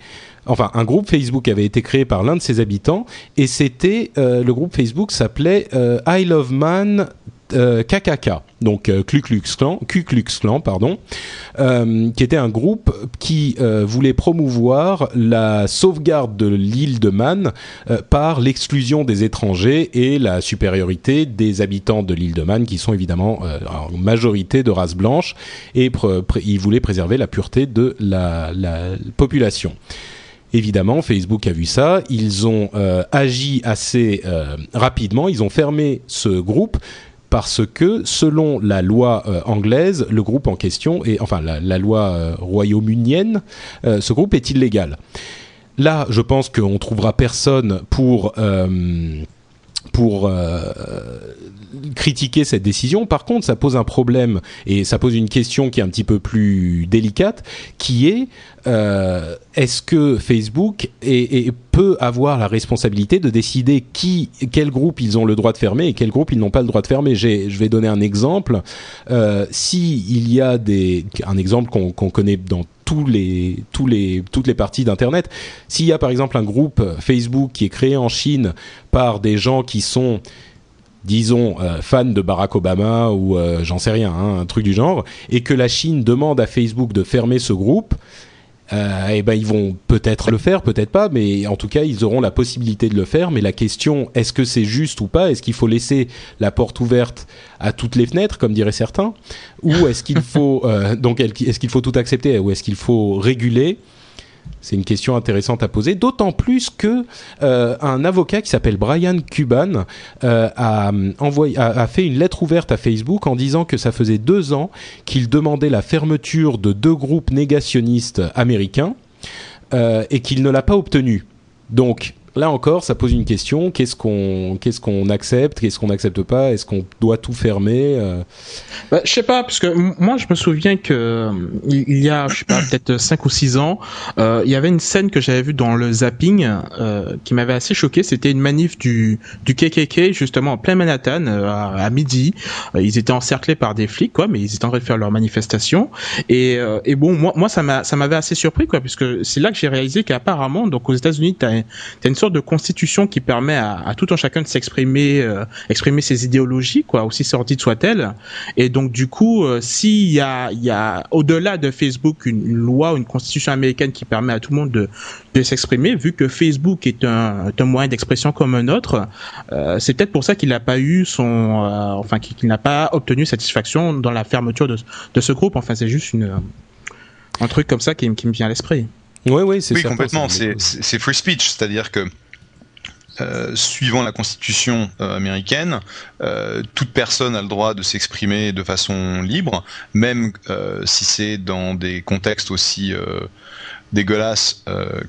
Enfin, un groupe Facebook avait été créé par l'un de ses habitants, et c'était euh, le groupe Facebook s'appelait euh, I Love Man euh, KKK, donc euh, Ku Klux Klan, pardon, euh, qui était un groupe qui euh, voulait promouvoir la sauvegarde de l'île de Man par l'exclusion des étrangers et la supériorité des habitants de l'île de Man, qui sont évidemment en majorité de race blanche, et ils voulaient préserver la pureté de la, la population. Évidemment, Facebook a vu ça, ils ont agi assez rapidement, ils ont fermé ce groupe parce que selon la loi euh, anglaise, le groupe en question, est, enfin la, loi euh, royaumunienne, euh, ce groupe est illégal. Là, je pense qu'on trouvera personne pour pour critiquer cette décision. Par contre, ça pose un problème et ça pose une question qui est un petit peu plus délicate, qui est euh, est-ce que Facebook est, est, peut avoir la responsabilité de décider qui, quel groupe ils ont le droit de fermer et quel groupe ils n'ont pas le droit de fermer? Je vais donner un exemple. Euh, si il y a des, un exemple qu'on qu connaît dans tous les, tous les, toutes les parties d'Internet. S'il y a par exemple un groupe Facebook qui est créé en Chine par des gens qui sont disons euh, fan de Barack Obama ou euh, j'en sais rien, hein, un truc du genre, et que la Chine demande à Facebook de fermer ce groupe, euh, eh ben ils vont peut-être le faire, peut-être pas, mais en tout cas ils auront la possibilité de le faire. Mais la question, est-ce que c'est juste ou pas? Est-ce qu'il faut laisser la porte ouverte à toutes les fenêtres, comme diraient certains, ou est-ce qu'il faut euh, donc est-ce qu'il faut tout accepter ou est-ce qu'il faut réguler c'est une question intéressante à poser, d'autant plus que euh, un avocat qui s'appelle Brian Cuban euh, a, a, fait une lettre ouverte à Facebook en disant que ça faisait deux ans qu'il demandait la fermeture de deux groupes négationnistes américains euh, et qu'il ne l'a pas obtenu. Donc là encore, ça pose une question qu'est-ce qu'on accepte, qu'est-ce qu'on n'accepte pas? Est-ce qu'on doit tout fermer euh... bah, Je sais pas, parce que moi, je me souviens que il y a, je sais pas, peut-être 5 ou 6 ans, euh, il y avait une scène que j'avais vue dans le zapping euh, qui m'avait assez choqué. C'était une manif du KKK justement en plein Manhattan euh, à, midi. ils étaient encerclés par des flics, quoi, mais ils étaient en train de faire leur manifestation. Et, euh, bon, moi, ça m'a ça m'avait assez surpris, quoi, puisque c'est là que j'ai réalisé qu'apparemment, donc aux États-Unis, t'as as une sorte de constitution qui permet à, tout un chacun de s'exprimer, euh, exprimer ses idéologies, quoi, aussi sordides soient-elles. Et donc du coup, euh, s'il y a, il y a au-delà de Facebook une, loi, une constitution américaine qui permet à tout le monde de, s'exprimer, vu que Facebook est un, moyen d'expression comme un autre, euh, c'est peut-être pour ça qu'il n'a pas eu son, enfin qu'il n'a pas obtenu satisfaction dans la fermeture de, ce groupe. Enfin, c'est juste un truc comme ça qui, qui me vient à l'esprit. Oui, oui, c'est oui, complètement. C'est free speech, c'est-à-dire que euh, suivant la constitution euh, américaine, euh, toute personne a le droit de s'exprimer de façon libre, même si c'est dans des contextes aussi dégueulasses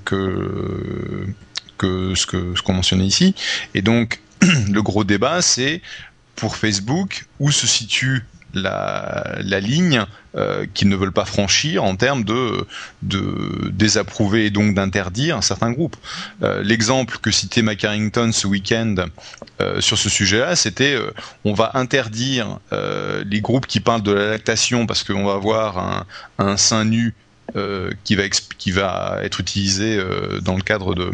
que, que ce qu'on ce qu'on mentionnait ici. Et donc, <clears throat> le gros débat, c'est pour Facebook, où se situe la, ligne euh, qu'ils ne veulent pas franchir en termes de, désapprouver et donc d'interdire certains groupes. Euh, L'exemple que citait Mac Harrington ce week-end euh, sur ce sujet-là, c'était euh, on va interdire les groupes qui parlent de la lactation parce qu'on va avoir un, sein nu qui va être utilisé dans le cadre de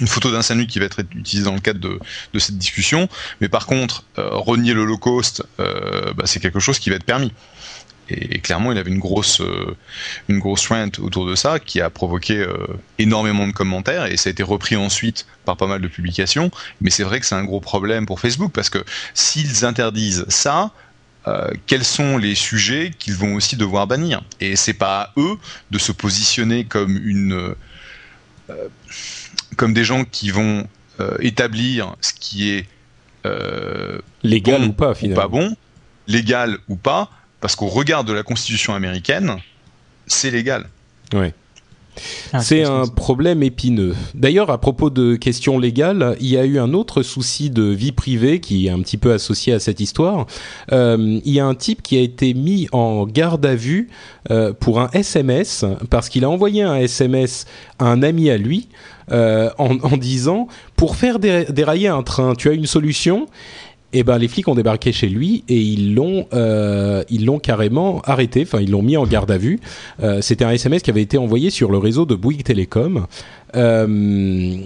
une photo d'un SANU qui va être utilisée dans le cadre de, de cette discussion. Mais par contre, euh, renier l'Holocauste, euh, bah, c'est quelque chose qui va être permis. Et, clairement, il avait une grosse, euh, une grosse rant autour de ça qui a provoqué euh, énormément de commentaires et ça a été repris ensuite par pas mal de publications. Mais c'est vrai que c'est un gros problème pour Facebook parce que s'ils interdisent ça, euh, quels sont les sujets qu'ils vont aussi devoir bannir? Et c'est pas à eux de se positionner comme une, comme des gens qui vont établir ce qui est légal bon ou pas finalement. pas bon, légal ou pas, parce qu'au regard de la Constitution américaine, c'est légal. Ouais. Ah, c'est un problème épineux. D'ailleurs, à propos de questions légales, il y a eu un autre souci de vie privée qui est un petit peu associé à cette histoire. Euh, il y a un type qui a été mis en garde à vue euh, pour un SMS parce qu'il a envoyé un SMS à un ami à lui euh, en, en disant pour faire dé- dérailler un train, tu as une solution et ben les flics ont débarqué chez lui et ils l'ont euh, ils l'ont carrément arrêté. Enfin ils l'ont mis en garde à vue. Euh, C'était un SMS qui avait été envoyé sur le réseau de Bouygues Télécom. Euh,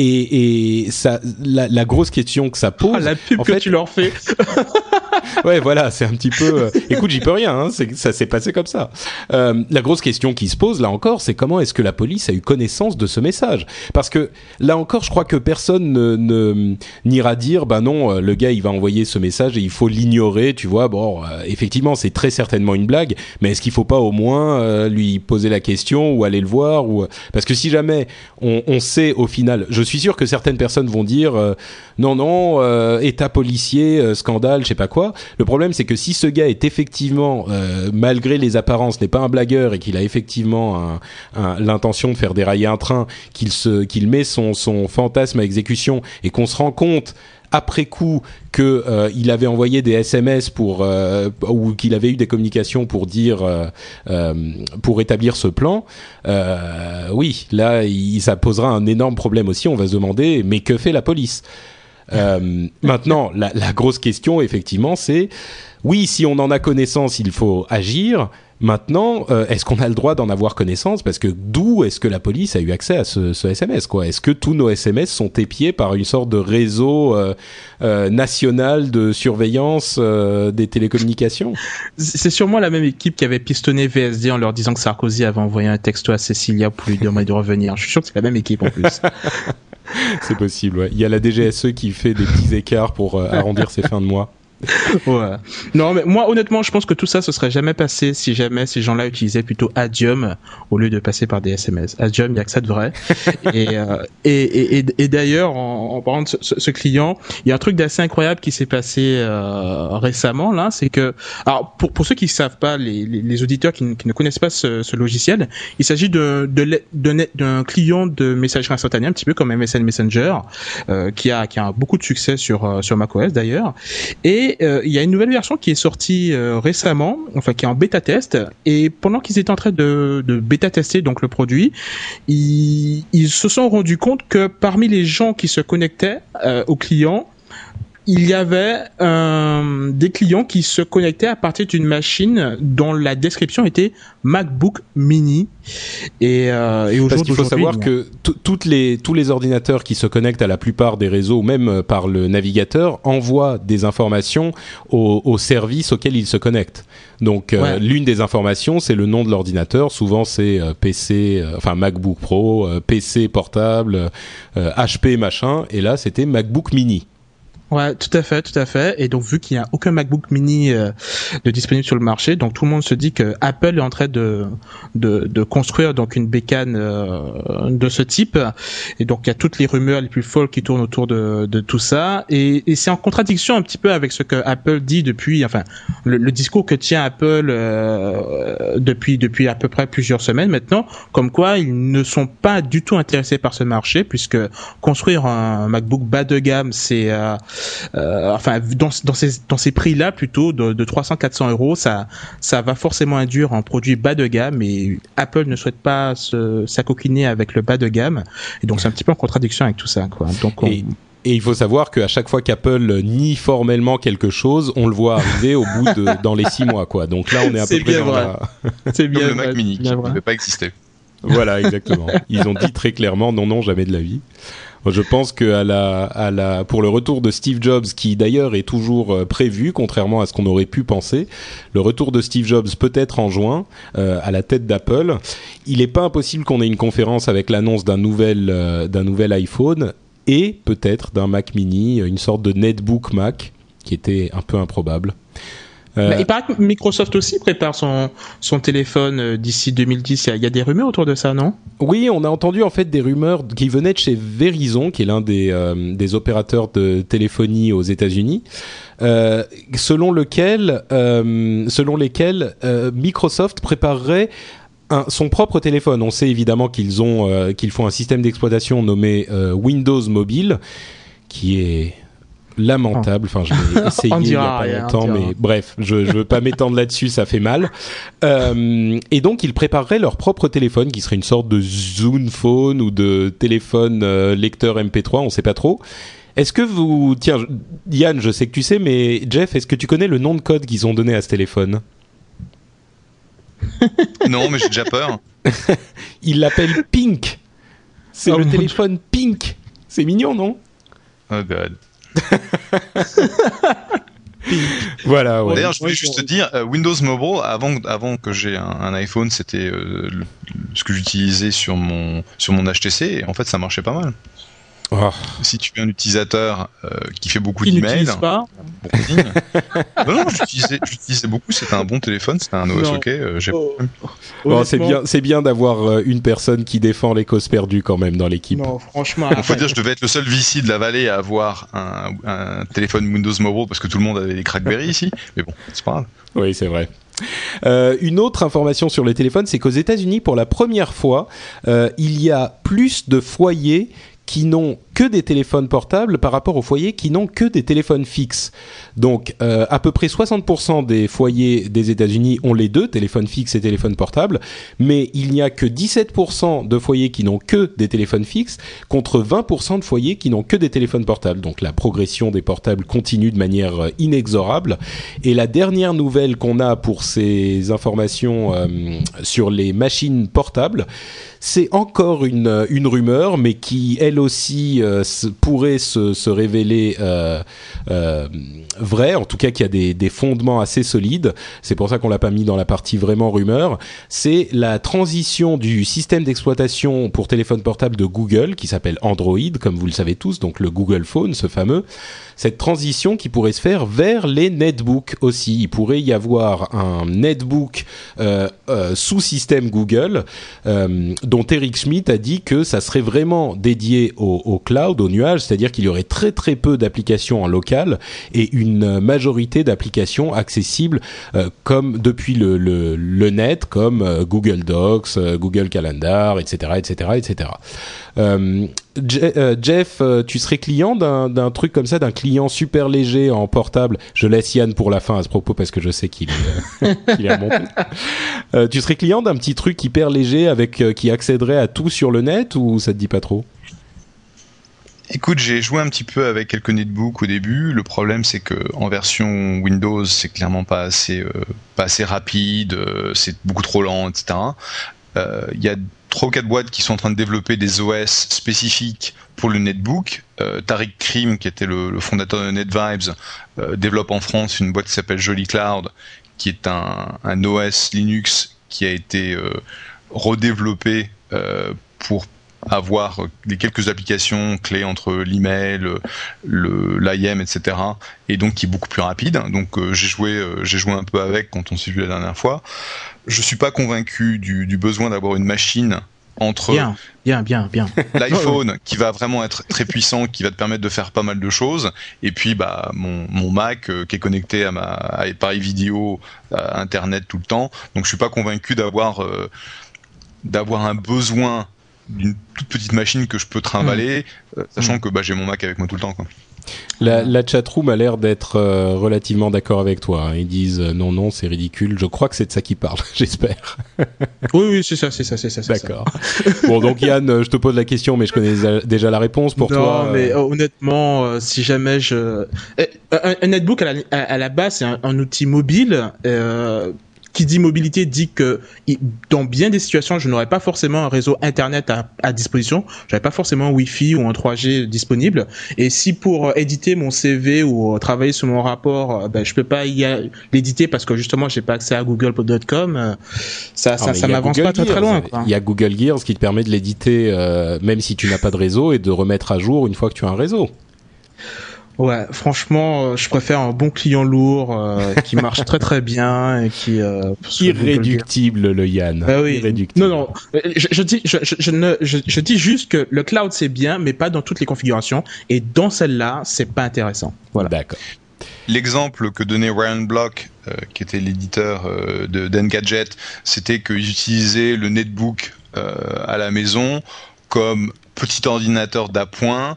et, et ça, la, la grosse question que ça pose. Ah, la pub en que fait- tu leur fais. <laughs> <laughs> ouais, voilà, c'est un petit peu. euh, écoute, j'y peux rien. Hein, ça s'est passé comme ça. Euh, la grosse question qui se pose là encore, c'est comment est-ce que la police a eu connaissance de ce message? Parce que là encore, je crois que personne ne, ne n'ira dire, bah non, euh, le gars il va envoyer ce message et il faut l'ignorer. Tu vois, bon, effectivement, c'est très certainement une blague, mais est-ce qu'il faut pas au moins lui poser la question ou aller le voir parce que si jamais on, on sait au final, je suis sûr que certaines personnes vont dire non non état policier scandale je sais pas quoi le problème c'est que si ce gars est effectivement euh, malgré les apparences n'est pas un blagueur et qu'il a effectivement l'intention de faire dérailler un train qu'il met son fantasme à exécution et qu'on se rend compte après coup que euh, il avait envoyé des SMS pour euh, ou qu'il avait eu des communications pour dire euh, pour établir ce plan oui là ça posera un énorme problème aussi on va se demander mais que fait la police? Maintenant, la, la grosse question, effectivement, c'est oui, si on en a connaissance, il faut agir. Maintenant, euh, est-ce qu'on a le droit d'en avoir connaissance? Parce que d'où est-ce que la police a eu accès à ce, ce SMS quoi? Est-ce que tous nos SMS sont épiés par une sorte de réseau euh, euh, national de surveillance des télécommunications? C'est sûrement la même équipe qui avait pistonné VSD en leur disant que Sarkozy avait envoyé un texto à Cecilia pour lui demander de revenir. Je suis sûr que c'est la même équipe en plus. <laughs> C'est possible. Ouais. Il y a la DGSE qui fait des petits écarts pour arrondir ses fins de mois. <laughs> ouais. Non, mais moi, honnêtement, je pense que tout ça, ce serait jamais passé si jamais ces gens-là utilisaient plutôt Adium au lieu de passer par des SMS. Adium, il y a que ça de vrai. <laughs> et, euh, et, et, et, d'ailleurs, en, en parlant de ce, ce- client, il y a un truc d'assez incroyable qui s'est passé euh, récemment là, c'est que, alors pour, pour ceux qui savent pas, les, les, les auditeurs qui, ne- qui ne connaissent pas ce, ce logiciel, il s'agit de, de, d'un d'un client de messagerie instantanée, un petit peu comme MSN Messenger, euh, qui a qui a beaucoup de succès sur euh, sur macOS d'ailleurs. Et euh, il y a une nouvelle version qui est sortie euh, récemment, enfin qui est en bêta test. Et pendant qu'ils étaient en train de, bêta tester le produit, ils, ils se sont rendus compte que parmi les gens qui se connectaient euh, aux clients, il y avait euh, des clients qui se connectaient à partir d'une machine dont la description était MacBook Mini. Et, euh, et Parce qu'il faut savoir que tout- toutes les, tous les ordinateurs qui se connectent à la plupart des réseaux, même par le navigateur, envoient des informations au, au service auquel ils se connectent. Donc euh, l'une des informations, c'est le nom de l'ordinateur. Souvent c'est euh, PC, euh, enfin MacBook Pro, PC portable, HP machin. Et là c'était MacBook Mini. Ouais, tout à fait, tout à fait. Et donc vu qu'il n'y a aucun MacBook Mini euh, de disponible sur le marché, donc tout le monde se dit que Apple est en train de de, de construire donc une bécane euh, de ce type. Et donc il y a toutes les rumeurs les plus folles qui tournent autour de de tout ça. Et, et c'est en contradiction un petit peu avec ce que Apple dit depuis, enfin le, le discours que tient Apple euh, depuis depuis à peu près plusieurs semaines maintenant, comme quoi ils ne sont pas du tout intéressés par ce marché puisque construire un MacBook bas de gamme, c'est euh, enfin dans, dans ces dans ces prix là plutôt de, de 300 400 euros ça ça va forcément induire un produit bas de gamme et Apple ne souhaite pas s'acoquiner avec le bas de gamme et donc c'est un petit peu en contradiction avec tout ça quoi donc on, Et, et il faut savoir qu'à chaque fois qu'Apple nie formellement quelque chose, on le voit arriver au bout de dans les six mois quoi. Donc là on est à peu près bien dans vrai. la- c'est Comme bien le Mac vrai, Mini qui ne vrai. devait pas exister. Voilà, exactement. Ils ont dit très clairement non, non, jamais de la vie. Je pense que pour le retour de Steve Jobs, qui d'ailleurs est toujours euh, prévu, contrairement à ce qu'on aurait pu penser, le retour de Steve Jobs peut-être en juin euh, à la tête d'Apple. Il n'est pas impossible qu'on ait une conférence avec l'annonce euh, d'un nouvel iPhone et peut-être d'un Mac Mini, une sorte de netbook Mac, qui était un peu improbable. Euh, il paraît que Microsoft aussi prépare son, son téléphone euh, d'ici 2010. Il y, a, il y, a, des rumeurs autour de ça, non? Oui, on a entendu en fait des rumeurs qui venaient de chez Verizon, qui est l'un des, euh, des opérateurs de téléphonie aux États-Unis. Euh, selon lequel, selon lesquels Microsoft préparerait un, son propre téléphone. On sait évidemment qu'ils ont qu'ils font un système d'exploitation nommé Windows Mobile, qui est lamentable. Enfin, je l'ai <laughs> essayé il y a pas rien, longtemps, mais bref, je, je veux pas m'étendre là-dessus, ça fait mal. Euh, et donc, ils prépareraient leur propre téléphone, qui serait une sorte de Zoom Phone ou de téléphone euh, lecteur MP3, on sait pas trop. Est-ce que vous, tiens, Yann, je sais que tu sais, mais Jeff, est-ce que tu connais le nom de code qu'ils ont donné à ce téléphone? <laughs> Non, mais j'ai déjà peur. <laughs> Ils l'appellent Pink. C'est oh le téléphone Dieu. Pink. C'est mignon, non? Oh God. Voilà. Ouais. D'ailleurs, je voulais juste te dire, euh, Windows Mobile, avant, avant que j'ai un, un, iPhone, c'était euh, ce que j'utilisais sur mon, sur mon HTC, et en fait, ça marchait pas mal. Oh. Si tu es un utilisateur euh, qui fait beaucoup d'emails, pas <laughs> non, non, j'utilisais beaucoup. C'était un bon téléphone, c'était un OS non. OK. Euh, oh. bon, c'est bien, c'est bien d'avoir euh, une personne qui défend les causes perdues quand même dans l'équipe. Non, franchement. Il faut dire, je devais être le seul VC de la vallée à avoir un, un téléphone Windows Mobile parce que tout le monde avait des Crackberry ici. Mais bon, c'est pas grave. Oui, c'est vrai. Euh, une autre information sur les téléphones, c'est qu'aux États-Unis, pour la première fois, euh, il y a plus de foyers qui n'ont que des téléphones portables par rapport aux foyers qui n'ont que des téléphones fixes. Donc, euh, à peu près 60% des foyers des États-Unis ont les deux, téléphones fixes et téléphones portables, mais il n'y a que 17% de foyers qui n'ont que des téléphones fixes contre 20% de foyers qui n'ont que des téléphones portables. Donc, la progression des portables continue de manière euh, inexorable. Et la dernière nouvelle qu'on a pour ces informations euh, sur les machines portables, c'est encore une, une rumeur, mais qui elle aussi euh, pourrait se, révéler euh, euh, vrai, en tout cas qu'il y a des, fondements assez solides. C'est pour ça qu'on l'a pas mis dans la partie vraiment rumeur. C'est la transition du système d'exploitation pour téléphone portable de Google, qui s'appelle Android, comme vous le savez tous, donc le Google Phone, ce fameux. Cette transition qui pourrait se faire vers les netbooks aussi. Il pourrait y avoir un netbook euh, euh, sous système Google, dont Eric Schmidt a dit que ça serait vraiment dédié au, au cloud, au nuage, c'est-à-dire qu'il y aurait très très peu d'applications en local et une majorité d'applications accessibles euh, comme depuis le, le, le net, comme euh, Google Docs, euh, Google Calendar, etc., etc., etc. Jeff, tu serais client d'un truc comme ça, d'un client super léger en portable? Je laisse Yann pour la fin à ce propos parce que je sais qu'il <laughs> qu est remonté. tu serais client d'un petit truc hyper léger avec qui accéderait à tout sur le net ou ça te dit pas trop? Écoute, j'ai joué un petit peu avec quelques netbooks au début. Le problème, c'est que en version Windows, c'est clairement pas assez, euh, pas assez rapide, euh, c'est beaucoup trop lent, etc. Il euh, y a trois ou quatre boîtes qui sont en train de développer des OS spécifiques pour le netbook. Tariq Krim, qui était le, fondateur de NetVibes, développe en France une boîte qui s'appelle Jolly Cloud, qui est un, OS Linux qui a été redéveloppé pour avoir les quelques applications clés entre l'email, le l'IM, etc. Et donc qui est beaucoup plus rapide. Donc euh, j'ai joué, euh, j'ai joué un peu avec quand on s'est vu la dernière fois. Je suis pas convaincu du, du besoin d'avoir une machine entre bien, bien, bien, bien. <laughs> l'iPhone qui va vraiment être très puissant, qui va te permettre de faire pas mal de choses, et puis bah mon, mon Mac euh, qui est connecté à ma à appareil vidéo, à Internet tout le temps. Donc je suis pas convaincu d'avoir d'avoir un besoin d'une toute petite machine que je peux trimballer, mmh. euh, sachant mmh. que bah, j'ai mon Mac avec moi tout le temps. Quoi. La, la chatroom a l'air d'être euh, relativement d'accord avec toi. Hein. Ils disent euh, non, non, c'est ridicule. Je crois que c'est de ça qu'ils parlent, <laughs> j'espère. <laughs> oui, oui, c'est ça, c'est ça, c'est ça. D'accord. bon, donc Yann, je te pose la question, mais je connais déjà la réponse pour non, toi. Non, mais honnêtement, si jamais je... Un, un netbook à la, à la base, c'est un, un, outil mobile qui dit mobilité dit que dans bien des situations, je n'aurais pas forcément un réseau internet à, à disposition, j'avais pas forcément un Wi-Fi ou un 3G disponible. Et si pour éditer mon CV ou travailler sur mon rapport, ben, je peux pas l'éditer parce que justement j'ai pas accès à google.com, ça, ah, ça, ça m'avance pas très très loin. Il y a Google Gears qui te permet de l'éditer euh, même si tu n'as pas de réseau et de remettre à jour une fois que tu as un réseau. Ouais, franchement, euh, je préfère un bon client lourd euh, <laughs> qui marche très très bien et qui euh, irréductible le Yann. Bah oui. Irréductible. Non non, je, je dis je, je, ne je, je, dis juste que le cloud c'est bien, mais pas dans toutes les configurations et dans celle-là c'est pas intéressant. Voilà. D'accord. L'exemple que donnait Ryan Block, euh, qui était l'éditeur euh, de d'Engadget, c'était qu'ils utilisaient le netbook à la maison comme petit ordinateur d'appoint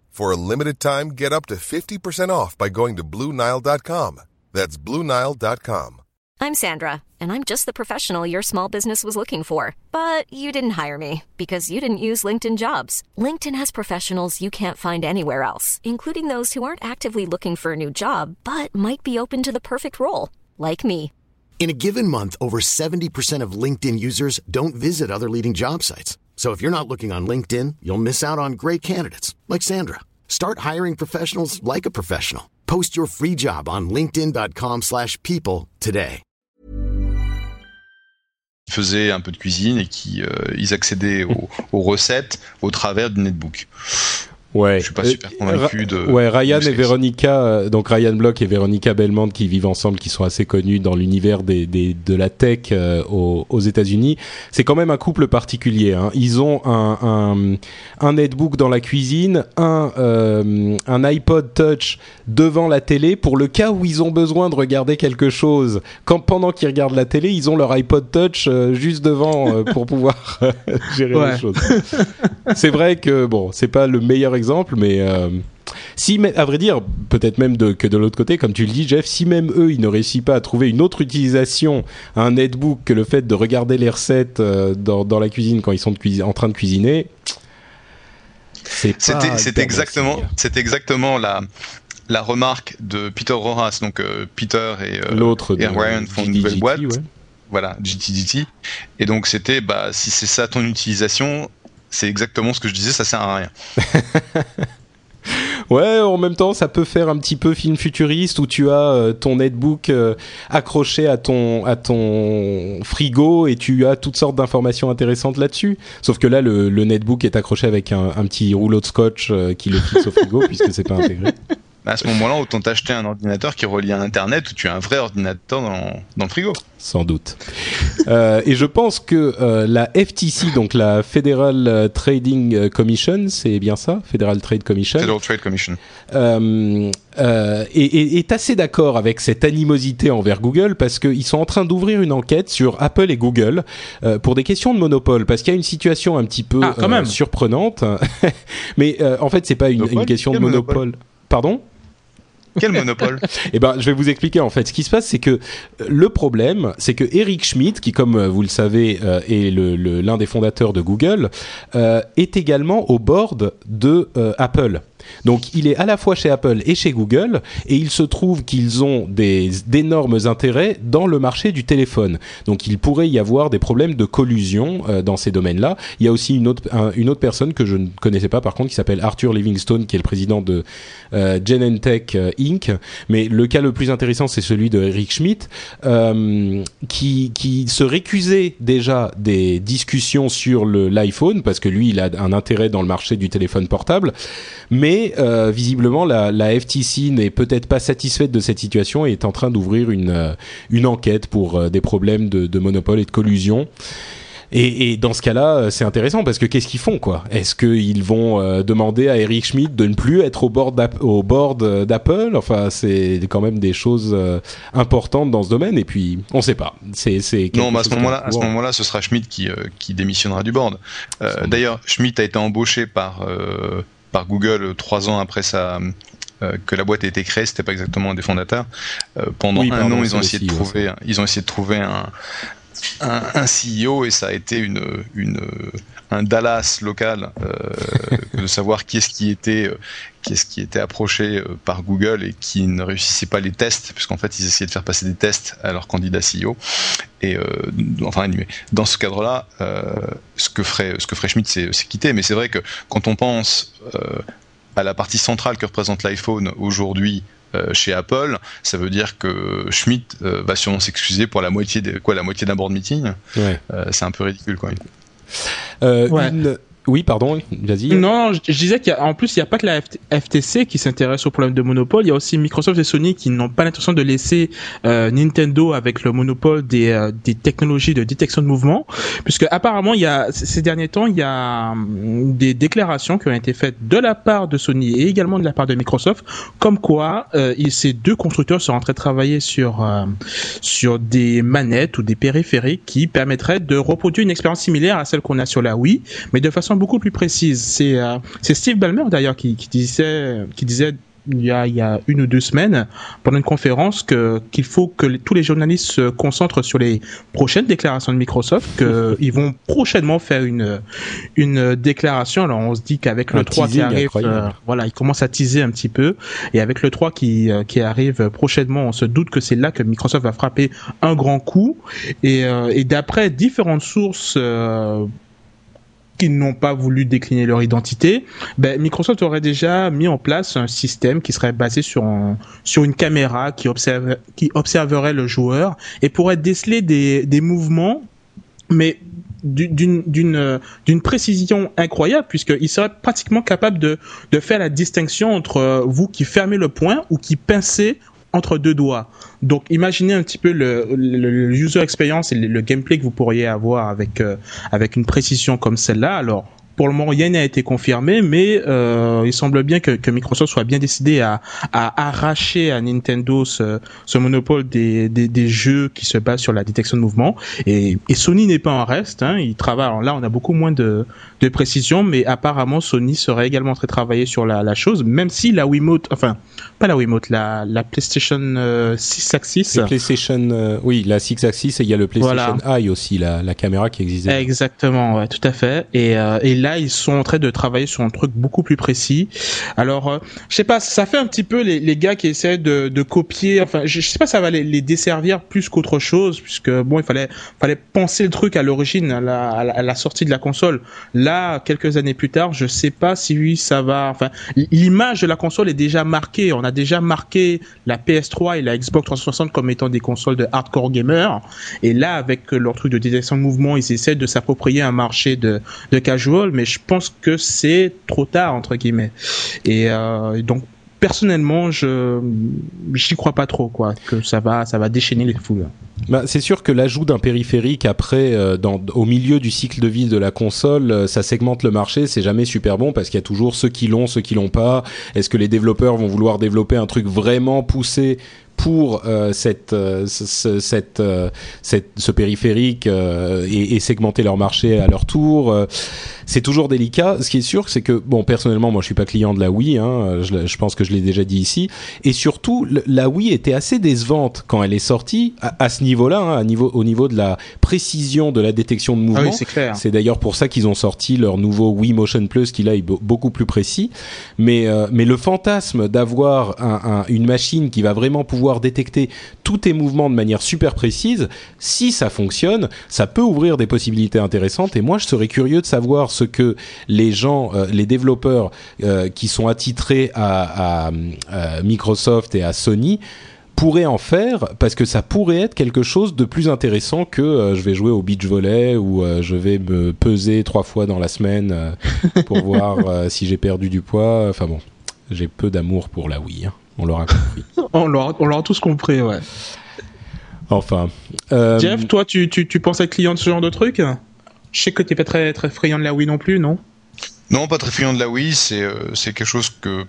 For a limited time, get up to 50% off by going to Bluenile.com. That's Bluenile.com. I'm Sandra, and I'm just the professional your small business was looking for. But you didn't hire me because you didn't use LinkedIn jobs. LinkedIn has professionals you can't find anywhere else, including those who aren't actively looking for a new job but might be open to the perfect role, like me. In a given month, over 70% of LinkedIn users don't visit other leading job sites. So if you're not looking on LinkedIn, you'll miss out on great candidates like Sandra. Start hiring professionals like a professional. Post your free job on linkedin.com/people today. Ils faisaient un peu de cuisine et qui euh, ils accédaient aux, aux recettes au travers du netbook. Ouais. Je suis pas super convaincu de. Ouais, Ryan et Veronica, euh, donc Ryan Block et Veronica Belmont qui vivent ensemble, qui sont assez connus dans l'univers des, des, de la tech euh, aux, aux États-Unis. C'est quand même un couple particulier. Hein. Ils ont un, un, un netbook dans la cuisine, un, euh, un iPod Touch devant la télé pour le cas où ils ont besoin de regarder quelque chose. Quand pendant qu'ils regardent la télé, ils ont leur iPod Touch juste devant pour pouvoir <laughs> gérer les choses. C'est vrai que bon, c'est pas le meilleur exemple, mais euh, si, à vrai dire, peut-être même de, que de l'autre côté, comme tu le dis, Jeff, si même eux, ils ne réussissent pas à trouver une autre utilisation à un netbook que le fait de regarder les recettes euh, dans, dans, la cuisine quand ils sont en train de cuisiner, c'était exactement, c'est exactement la la remarque de Peter Rojas, donc euh, Peter et, l'autre et Ryan font une nouvelle boîte. Voilà, GTDT. Et donc c'était, bah, si c'est ça ton utilisation, c'est exactement ce que je disais, ça sert à rien. <laughs> Ouais, en même temps, ça peut faire un petit peu film futuriste où tu as euh, ton netbook euh, accroché à ton à ton frigo et tu as toutes sortes d'informations intéressantes là-dessus. Sauf que là, le, netbook est accroché avec un, petit rouleau de scotch euh, qui le fixe au frigo <laughs> puisque c'est pas intégré. À ce moment-là, autant t'acheter un ordinateur qui relie à Internet où tu as un vrai ordinateur dans, dans le frigo. Sans doute. euh, et je pense que euh, la FTC, donc la Federal Trading Commission, c'est bien ça? Federal Trade Commission? Federal Trade Commission. Euh, euh, est, est, assez d'accord avec cette animosité envers Google parce qu'ils sont en train d'ouvrir une enquête sur Apple et Google euh, pour des questions de monopole parce qu'il y a une situation un petit peu ah, euh, surprenante. <laughs> Mais euh, en fait, c'est pas une, une, question de monopole. monopole? Pardon? Quel monopole <laughs> Eh ben, je vais vous expliquer en fait. Ce qui se passe, c'est que euh, le problème, c'est que Eric Schmidt, qui comme euh, vous le savez euh, est l'un des fondateurs de Google, est également au board de Apple. Donc il est à la fois chez Apple et chez Google et il se trouve qu'ils ont d'énormes intérêts dans le marché du téléphone. Donc il pourrait y avoir des problèmes de collusion euh, dans ces domaines-là. Il y a aussi une autre un, une autre personne que je ne connaissais pas par contre qui s'appelle Arthur Livingstone qui est le président de euh, Genentech euh, Inc. Mais le cas le plus intéressant c'est celui de Eric Schmidt qui qui se récusait déjà des discussions sur l'iPhone parce que lui il a un intérêt dans le marché du téléphone portable mais euh, visiblement la, la FTC n'est peut-être pas satisfaite de cette situation et est en train d'ouvrir une, euh, une enquête pour euh, des problèmes de, de, monopole et de collusion. Et, et, dans ce cas-là, c'est intéressant parce que qu'est-ce qu'ils font quoi? Est-ce qu'ils vont euh, demander à Eric Schmidt de ne plus être au board au board d'Apple? Enfin, c'est quand même des choses euh, importantes dans ce domaine. Et puis, on sait pas. C'est non, mais à ce moment-là, à ce moment-là, ce sera Schmidt qui qui démissionnera du board. D'ailleurs, Schmidt a été embauché par par Google trois ans après sa que la boîte a été créée, c'était pas exactement un des fondateurs. pendant un an, ils ont essayé de trouver, ils ont essayé de trouver un, un, un, CEO et ça a été une, une un Dallas local euh, <laughs> de savoir qui est-ce qui était euh, qui est-ce qui était approché euh, par Google et qui ne réussissait pas les tests puisqu'en fait ils essayaient de faire passer des tests à leur candidat CEO et euh, enfin dans ce cadre-là euh, ce que ferait ce que ferait Schmidt c'est quitter. Mais c'est vrai que quand on pense à la partie centrale que représente l'iPhone aujourd'hui chez Apple, ça veut dire que Schmidt euh, va sûrement s'excuser pour la moitié de, quoi la moitié d'un board meeting. Euh, c'est un peu ridicule quoi. Une oui, pardon, vas-y. Non, je, disais qu'en plus, il n'y a pas que la FTC qui s'intéresse au problème de monopole, il y a aussi Microsoft et Sony qui n'ont pas l'intention de laisser euh, Nintendo avec le monopole des, euh, des technologies de détection de mouvement, puisque apparemment, il y a ces derniers temps, il y a hum, des déclarations qui ont été faites de la part de Sony et également de la part de Microsoft, comme quoi euh, ces deux constructeurs sont en train de travailler sur des manettes ou des périphériques qui permettraient de reproduire une expérience similaire à celle qu'on a sur la Wii, mais de façon beaucoup plus précise. C'est euh, Steve Ballmer d'ailleurs qui, qui disait qui disait il y, a, il y a une ou deux semaines pendant une conférence qu'il faut que tous les journalistes se concentrent sur les prochaines déclarations de Microsoft qu'ils <laughs> vont prochainement faire une une déclaration. Alors on se dit qu'avec le 3 qui arrive euh, voilà il commence à teaser un petit peu. Et avec le 3 qui euh, qui arrive prochainement on se doute que c'est là que Microsoft va frapper un grand coup. Et, et d'après différentes sources n'ont pas voulu décliner leur identité, ben, Microsoft aurait déjà mis en place un système qui serait basé sur sur une caméra qui observe qui observerait le joueur et pourrait déceler des, des mouvements mais d'une d'une d'une précision incroyable puisqu'il serait pratiquement capable de de faire la distinction entre vous qui fermez le poing ou qui pincez entre deux doigts. Donc imaginez un petit peu le, le, user experience et le, gameplay que vous pourriez avoir avec euh, avec une précision comme celle-là. Alors pour le moment, rien n'a été confirmé, mais euh, il semble bien que, que, Microsoft soit bien décidé à, à arracher à Nintendo ce, ce monopole des, des, des, jeux qui se basent sur la détection de mouvement. Et, et Sony n'est pas en reste. Hein, il travaille. Alors là, on a beaucoup moins de, de précision, mais apparemment Sony serait également très travaillé sur la, la chose, même si la Wiimote, enfin pas la Wiimote, la, la PlayStation 6 euh, Axis. La PlayStation, euh, oui, la 6 Axis et il y a le PlayStation Eye aussi, la, la caméra qui existait. Exactement, ouais, tout à fait. Et, euh, et là, ils sont en train de travailler sur un truc beaucoup plus précis. Alors, je sais pas, ça fait un petit peu les, gars qui essaient de, copier. Enfin, je, je sais pas, ça va les, desservir plus qu'autre chose, puisque bon, il fallait penser le truc à l'origine, à la, sortie de la console. Là, quelques années plus tard, je sais pas si oui, ça va. Enfin, l'image de la console est déjà marquée. On a déjà marqué la PS3 et la Xbox 360 comme étant des consoles de hardcore gamers. Et là, avec leur truc de détection de mouvement, ils essaient de s'approprier un marché de casual. Mais je pense que c'est trop tard entre guillemets. Et euh, donc personnellement, je j'y crois pas trop quoi que ça va ça va déchaîner les foules. Bah, c'est sûr que l'ajout d'un périphérique après euh, dans, au milieu du cycle de vie de la console, euh, ça segmente le marché, c'est jamais super bon parce qu'il y a toujours ceux qui l'ont, ceux qui l'ont pas. Est-ce que les développeurs vont vouloir développer un truc vraiment poussé pour cette, ce, cette, cette, ce périphérique et, et, segmenter leur marché à leur tour. C'est toujours délicat. Ce qui est sûr, c'est que bon, personnellement, moi, je suis pas client de la Wii. Hein, je, je, pense que je l'ai déjà dit ici. Et surtout, la Wii était assez décevante quand elle est sortie à, à ce niveau-là, hein, niveau, au niveau de la précision de la détection de mouvement. Ah oui, c'est d'ailleurs pour ça qu'ils ont sorti leur nouveau Wii Motion Plus, qui là est beaucoup plus précis. Mais mais le fantasme d'avoir un, un, une machine qui va vraiment pouvoir détecter tous tes mouvements de manière super précise, si ça fonctionne, ça peut ouvrir des possibilités intéressantes. Et moi, je serais curieux de savoir ce que les gens, euh, les développeurs euh, qui sont attitrés à, à, à, Microsoft et à Sony pourraient en faire parce que ça pourrait être quelque chose de plus intéressant que euh, je vais jouer au beach volley ou euh, je vais me peser trois fois dans la semaine euh, pour voir <laughs> si j'ai perdu du poids. Enfin bon, j'ai peu d'amour pour la Wii. Hein. On l'aura compris. <laughs> on l'aura tous compris, ouais. Enfin. Euh... Jeff, toi, tu, tu, tu penses être client de ce genre de truc? Je sais que t'es pas très très friand de la Wii non plus, non? Non, pas très friand de la Wii. C'est euh, c'est quelque chose que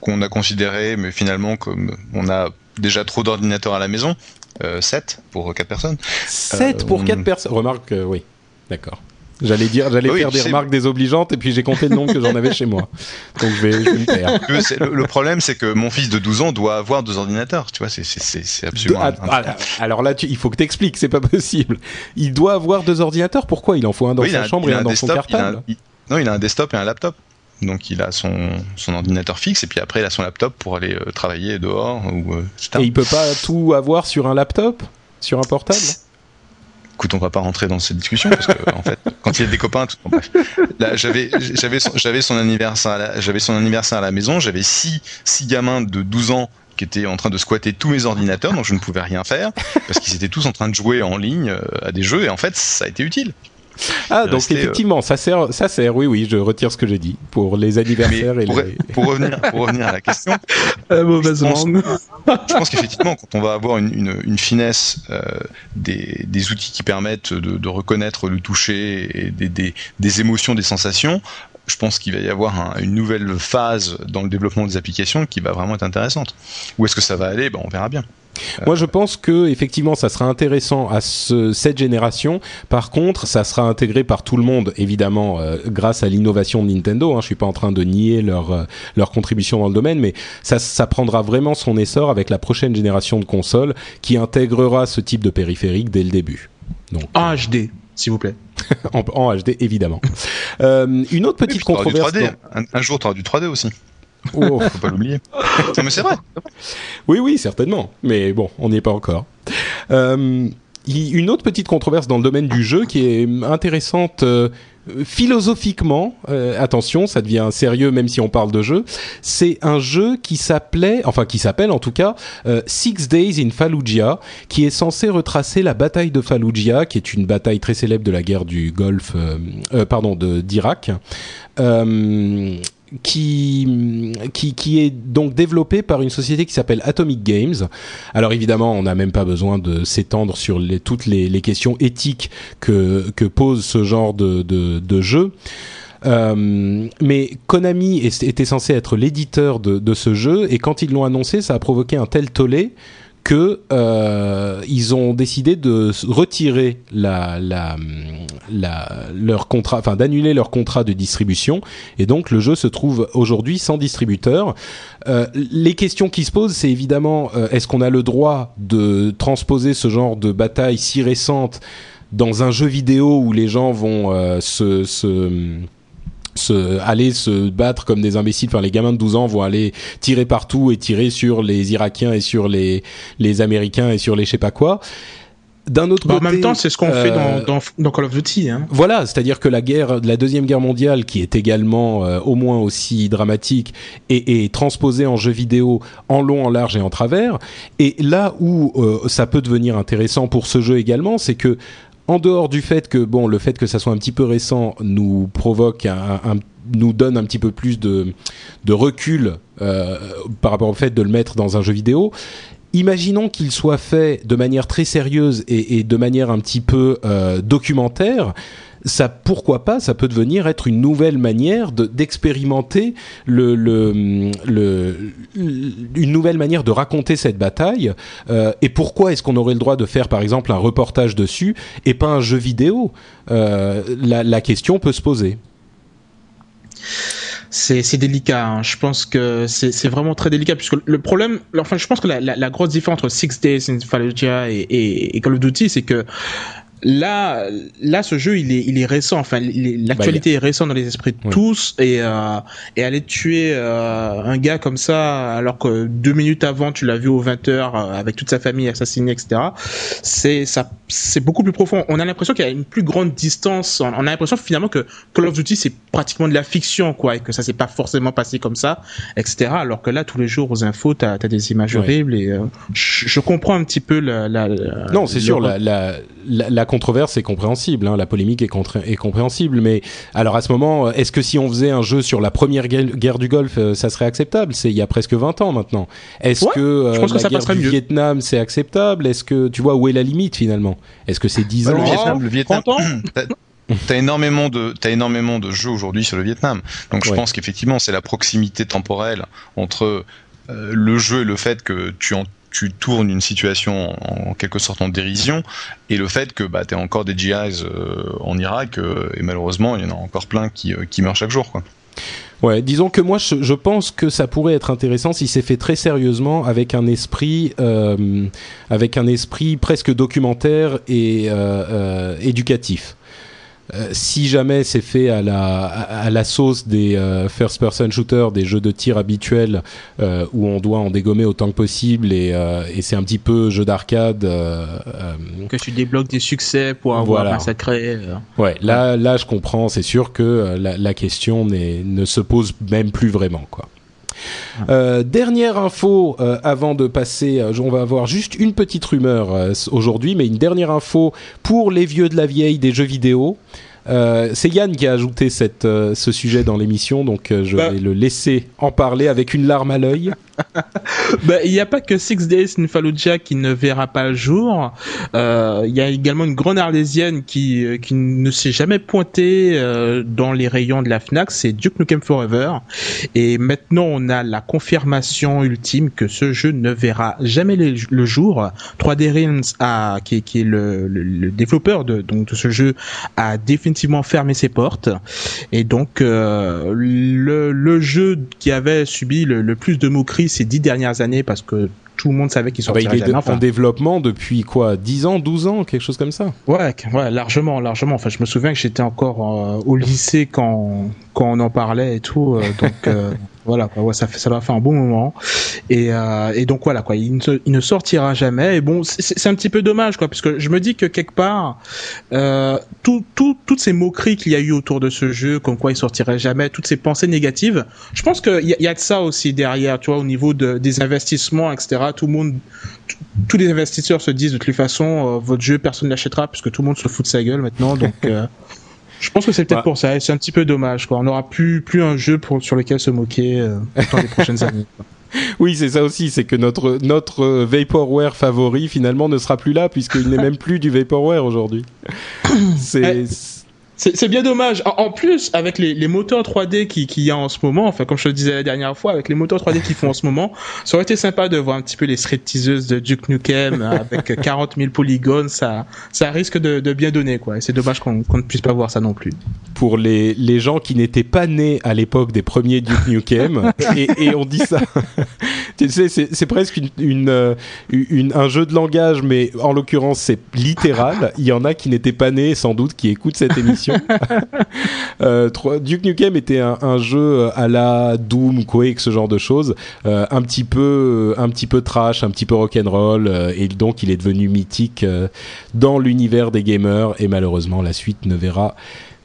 qu'on a considéré, mais finalement comme on a déjà trop d'ordinateurs à la maison, euh, 7 pour 4 personnes. 7 pour Euh, 4 personnes. Remarque, euh, oui, d'accord. J'allais dire, j'allais Oui, faire des remarques désobligeantes et puis j'ai compté le nombre que j'en avais chez moi. Donc je vais, je vais me taire. Le, c'est- le- le problème, c'est que mon fils de 12 ans doit avoir deux ordinateurs. Tu vois, c'est c'est- c'est c'est De- absolument. ah, ah, alors là, tu- il faut que t'expliques, c'est pas possible. Il doit avoir deux ordinateurs. Pourquoi? Il en faut un dans Oui, sa a- chambre et un dans son desktop, il a un- cartable. il- non, il a un desktop et un laptop. Donc il a son, son ordinateur fixe et puis après il a son laptop pour aller euh, travailler dehors ou euh, etc. Et il peut pas tout avoir sur un laptop, sur un portable? Écoute, on va pas rentrer dans cette discussion parce que en fait, <laughs> quand il y a des copains, tout. Là, j'avais j'avais son, j'avais son anniversaire, à la- j'avais son anniversaire à la maison. J'avais six six gamins de 12 ans qui étaient en train de squatter tous mes ordinateurs, donc je ne pouvais rien faire parce qu'ils étaient tous en train de jouer en ligne euh, à des jeux et en fait, ça a été utile. Ah, donc euh, effectivement, ça sert, ça sert. Oui, oui, je retire ce que j'ai dit pour les anniversaires et pour, les. pour revenir pour revenir à la question, <laughs> euh, Mauvaise Je pense- je pense qu'effectivement, quand on va avoir une, une, une finesse euh, des, des outils qui permettent de, de reconnaître le toucher et des, des, des émotions, des sensations, je pense qu'il va y avoir un- une nouvelle phase dans le développement des applications qui va vraiment être intéressante. Où est-ce que ça va aller? Ben, On verra bien. Moi, je pense que effectivement, ça sera intéressant à ce- cette génération. Par contre, ça sera intégré par tout le monde, évidemment, euh, grâce à l'innovation de Nintendo. Hein. Je suis pas en train de nier leur euh, leur contribution dans le domaine, mais ça, ça prendra vraiment son essor avec la prochaine génération de consoles qui intégrera ce type de périphérique dès le début. Donc, En HD, s'il vous plaît. <laughs> en, en HD, évidemment. Euh, une autre Oui, petite puis du controverse. 3D. Un, un jour, tu auras du 3D aussi. Oh. Faut pas l'oublier. <laughs> non, mais c'est vrai. Oui, oui, certainement. Mais bon, on n'y est pas encore. Euh, y- une autre petite controverse dans le domaine du jeu qui est intéressante euh, philosophiquement. euh, attention, ça devient sérieux même si on parle de jeu. C'est un jeu qui s'appelait, enfin qui s'appelle en tout cas, euh, Six Days in Fallujah, qui est censé retracer la bataille de Fallujah, qui est une bataille très célèbre de la guerre du Golfe, euh, euh, pardon, de d'Irak. Euh, qui, qui, qui est donc développé par une société qui s'appelle Atomic Games. Alors évidemment, on n'a même pas besoin de s'étendre sur les, toutes les, les questions éthiques que, que pose ce genre de, de, de jeu. Euh, mais Konami était censé être l'éditeur de, de ce jeu et quand ils l'ont annoncé, ça a provoqué un tel tollé que euh, ils ont décidé de retirer leur contrat, enfin d'annuler leur contrat de distribution et donc le jeu se trouve aujourd'hui sans distributeur. Euh, les questions qui se posent, c'est évidemment euh, est-ce qu'on a le droit de transposer ce genre de bataille si récente dans un jeu vidéo où les gens vont euh, se se, aller se battre comme des imbéciles. Enfin, les gamins de 12 ans vont aller tirer partout et tirer sur les Irakiens et sur les, les Américains et sur les je sais pas quoi. D'un autre Bah, en côté, même temps, c'est ce qu'on fait euh, dans, dans, dans Call of Duty. Hein. voilà, c'est-à-dire que la guerre, la deuxième guerre mondiale, qui est également euh, au moins aussi dramatique, est, est transposée en jeu vidéo en long, en large et en travers. Et là où euh, ça peut devenir intéressant pour ce jeu également, c'est que en dehors du fait que bon, le fait que ça soit un petit peu récent nous provoque nous donne un petit peu plus de, recul euh, par rapport au fait de le mettre dans un jeu vidéo. Imaginons qu'il soit fait de manière très sérieuse et, et de manière un petit peu euh, documentaire. Ça, pourquoi pas, ça peut devenir être une nouvelle manière de- d'expérimenter une nouvelle manière de raconter cette bataille. Euh, et pourquoi est-ce qu'on aurait le droit de faire, par exemple, un reportage dessus et pas un jeu vidéo? Euh, la, question peut se poser. C'est délicat. hein. Je pense que c'est vraiment très délicat puisque le problème, enfin, je pense que la, grosse différence entre Six Days in Fallujah et Call of Duty, c'est que là, là, ce jeu, il est, il est récent. Enfin, l'actualité est récente dans les esprits de Ouais. tous et euh, et aller tuer euh, un gars comme ça alors que deux minutes avant, tu l'as vu aux 20 heures euh, avec toute sa famille assassinée, etc. C'est ça, c'est beaucoup plus profond. On a l'impression qu'il y a une plus grande distance. On a l'impression finalement que Call of Duty c'est pratiquement de la fiction, quoi, et que ça s'est pas forcément passé comme ça, etc. Alors que là, tous les jours aux infos, t'as as des images Ouais. horribles et euh, je, je comprends un petit peu la. la, la- Non, c'est sûr, la, la, la, la controverse est compréhensible, hein, la polémique est, contre- est compréhensible, mais alors à ce moment, est-ce que si on faisait un jeu sur la première guerre, guerre du Golfe, euh, ça serait acceptable? C'est il y a presque 20 ans maintenant. Est-ce Ouais, que euh, je pense que la ça guerre passerait du mieux. Vietnam, c'est acceptable? Est-ce que tu vois où est la limite finalement? Est-ce que c'est 10 Bah, le ans? Vietnam, le Vietnam, 30 ans? <clears throat> T'as- T'as énormément de t'as énormément de jeux aujourd'hui sur le Vietnam. Donc je Ouais. pense qu'effectivement c'est la proximité temporelle entre euh, le jeu et le fait que tu en tu tournes une situation en, quelque sorte en dérision et le fait que bah t'as encore des GIs euh, en Irak euh, et malheureusement il y en a encore plein qui euh, qui meurent chaque jour quoi. Ouais, disons que moi, je, pense que ça pourrait être intéressant si c'est fait très sérieusement, avec un esprit, avec un esprit presque documentaire et éducatif. Euh, si jamais c'est fait à la, à, à la sauce des euh, first-person shooters, des jeux de tir habituels, euh, où on doit en dégommer autant que possible, et, et c'est un petit peu jeu d'arcade. Que tu débloques des succès pour avoir Voilà. massacré. Ouais, là, là, je comprends. C'est sûr que la, la question ne se pose même plus vraiment, quoi. Euh, dernière info euh, avant de passer, euh, on va avoir juste une petite rumeur aujourd'hui, mais une dernière info pour les vieux de la vieille des jeux vidéo. Euh, c'est Yann qui a ajouté cette, euh, ce sujet dans l'émission, donc euh, je Bah. vais le laisser en parler avec une larme à l'œil. <laughs> Bah, il n'y a pas que Six Days in Fallujah qui ne verra pas le jour. Il y a également une grande arlésienne qui, qui ne s'est jamais pointée dans les rayons de la Fnac, c'est Duke Nukem Forever. Et maintenant, on a la confirmation ultime que ce jeu ne verra jamais le, le jour. 3D Realms, a, qui, est- qui est le, le- le développeur de, donc, de ce jeu, a définitivement fermé ses portes. Et donc, euh, le, jeu qui avait subi le, le plus de moqueries ces dix dernières années, parce que tout le monde savait qu'il Ah bah, sortirait il est de- jamais. Enfin, en développement depuis quoi 10 ans, 12 ans, quelque chose comme ça Ouais, ouais, largement, largement. Enfin, je me souviens que j'étais encore euh, au lycée quand quand on en parlait et tout. euh, donc euh, <laughs> voilà, quoi, ouais, ça fait ça doit faire un bon moment. Et et donc voilà quoi, il ne, se- il ne sortira jamais. Et bon, c'est- un petit peu dommage quoi, parce que je me dis que quelque part, tout, tout, toutes ces moqueries qu'il y a eu autour de ce jeu, comme quoi il sortirait jamais, toutes ces pensées négatives, je pense qu'il y, a- il y a de ça aussi derrière, tu vois, au niveau de, des investissements, etc. Tout le monde, tous les investisseurs se disent de toute façon, euh, votre jeu, personne ne l'achètera puisque tout le monde se fout de sa gueule maintenant. Donc, <laughs> euh, je pense que c'est peut-être Ouais. pour ça. et C'est un petit peu dommage. Quoi. On n'aura plus, plus un jeu pour, sur lequel se moquer euh, dans les prochaines <laughs> années. quoi. Oui, c'est ça aussi, c'est que notre, notre euh, Vaporware favori finalement ne sera plus là puisqu'il n'est même <laughs> plus du Vaporware aujourd'hui. <coughs> C'est Ouais. C'est bien dommage. En, en plus, avec les, les moteurs 3D qui- qu'il y a en ce moment, enfin comme je te le disais la dernière fois, avec les moteurs 3D qu'ils font en ce moment, <laughs> ça aurait été sympa de voir un petit peu les stripteaseuses de Duke Nukem avec <laughs> 40 000 polygones. Ça, ça risque de, de bien donner, quoi. Et c'est dommage qu'on ne puisse pas voir ça non plus. pour les, les gens qui n'étaient pas nés à l'époque des premiers Duke Nukem <laughs> et, et on dit ça tu sais c'est presque une, une, euh, une- un jeu de langage mais en l'occurrence c'est littéral il y en a qui n'étaient pas nés sans doute qui écoutent cette émission <laughs> euh, Duke Nukem était un, jeu à la Doom Quake ce genre de choses euh, un petit peu un trash un petit peu rock'n'roll euh, et donc il est devenu mythique euh, dans l'univers des gamers et malheureusement la suite ne verra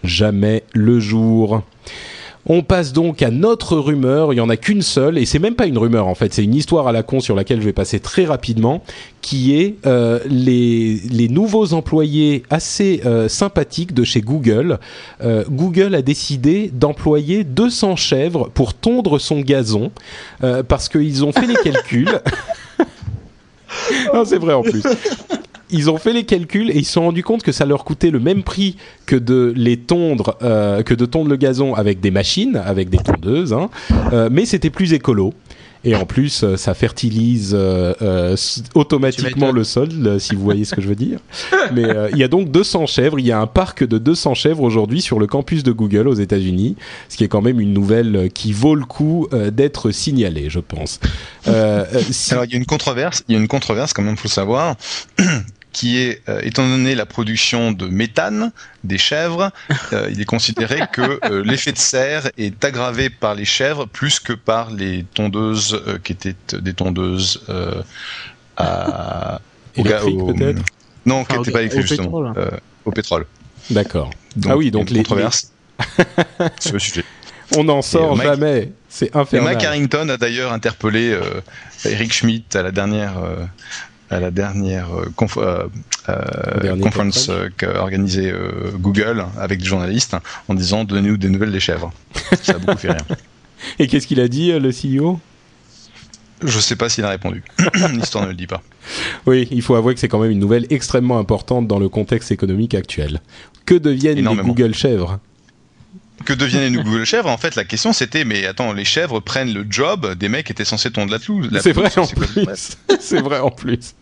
jamais le jour. On passe donc à notre rumeur, il y en a qu'une seule, et c'est même pas une rumeur en fait, c'est une histoire à la con sur laquelle je vais passer très rapidement, qui est euh, les, les nouveaux employés assez euh, sympathiques de chez Google. Euh, Google a décidé d'employer 200 chèvres pour tondre son gazon, parce qu'ils ont fait les <laughs> calculs. <laughs> non, c'est vrai en plus ils ont fait les calculs et ils se sont rendus compte que ça leur coûtait le même prix que de les tondre, euh, que de tondre le gazon avec des machines, avec des tondeuses, hein, euh, mais c'était plus écolo. Et en plus, euh, ça fertilise euh, euh, automatiquement le sol, euh, si vous voyez ce que je veux dire. Mais il y a donc 200 chèvres. Il y a un parc de 200 chèvres aujourd'hui sur le campus de Google aux États-Unis, ce qui est quand même une nouvelle qui vaut le coup d'être signalée, je pense. Si- Alors il y a une controverse, il y a une controverse quand même, faut le savoir, qui est, euh, étant donné la production de méthane des chèvres, <laughs> euh, il est considéré que euh, l'effet de serre est aggravé par les chèvres plus que par les tondeuses euh, qui étaient des tondeuses euh, à au- peut-être Non, qui Enfin, n'étaient pas électriques au justement, pétrole. euh, au pétrole. D'accord. Donc, Ah oui, donc les- controverse sur le sujet. <laughs> On n'en sort Mike- jamais. C'est Et infernal. Mike Harrington a d'ailleurs interpellé euh, Eric Schmidt à la dernière euh, à la dernière euh, conf- euh, euh, conference euh, qu'a organisée euh, Google avec des journalistes en disant donnez-nous des nouvelles des chèvres. Ça a beaucoup fait rire. <laughs> Et qu'est-ce qu'il a dit, le CEO Je sais pas s'il a répondu. <coughs> L'histoire ne le dit pas. Oui, il faut avouer que c'est quand même une nouvelle extrêmement importante dans le contexte économique actuel. Que deviennent les. Google chèvres? Que deviennent les Google <laughs> chèvres? En fait, la question c'était, mais attends, les chèvres prennent le job des mecs qui étaient censés tondre la la C'est vrai en plus. <laughs> c'est vrai en plus.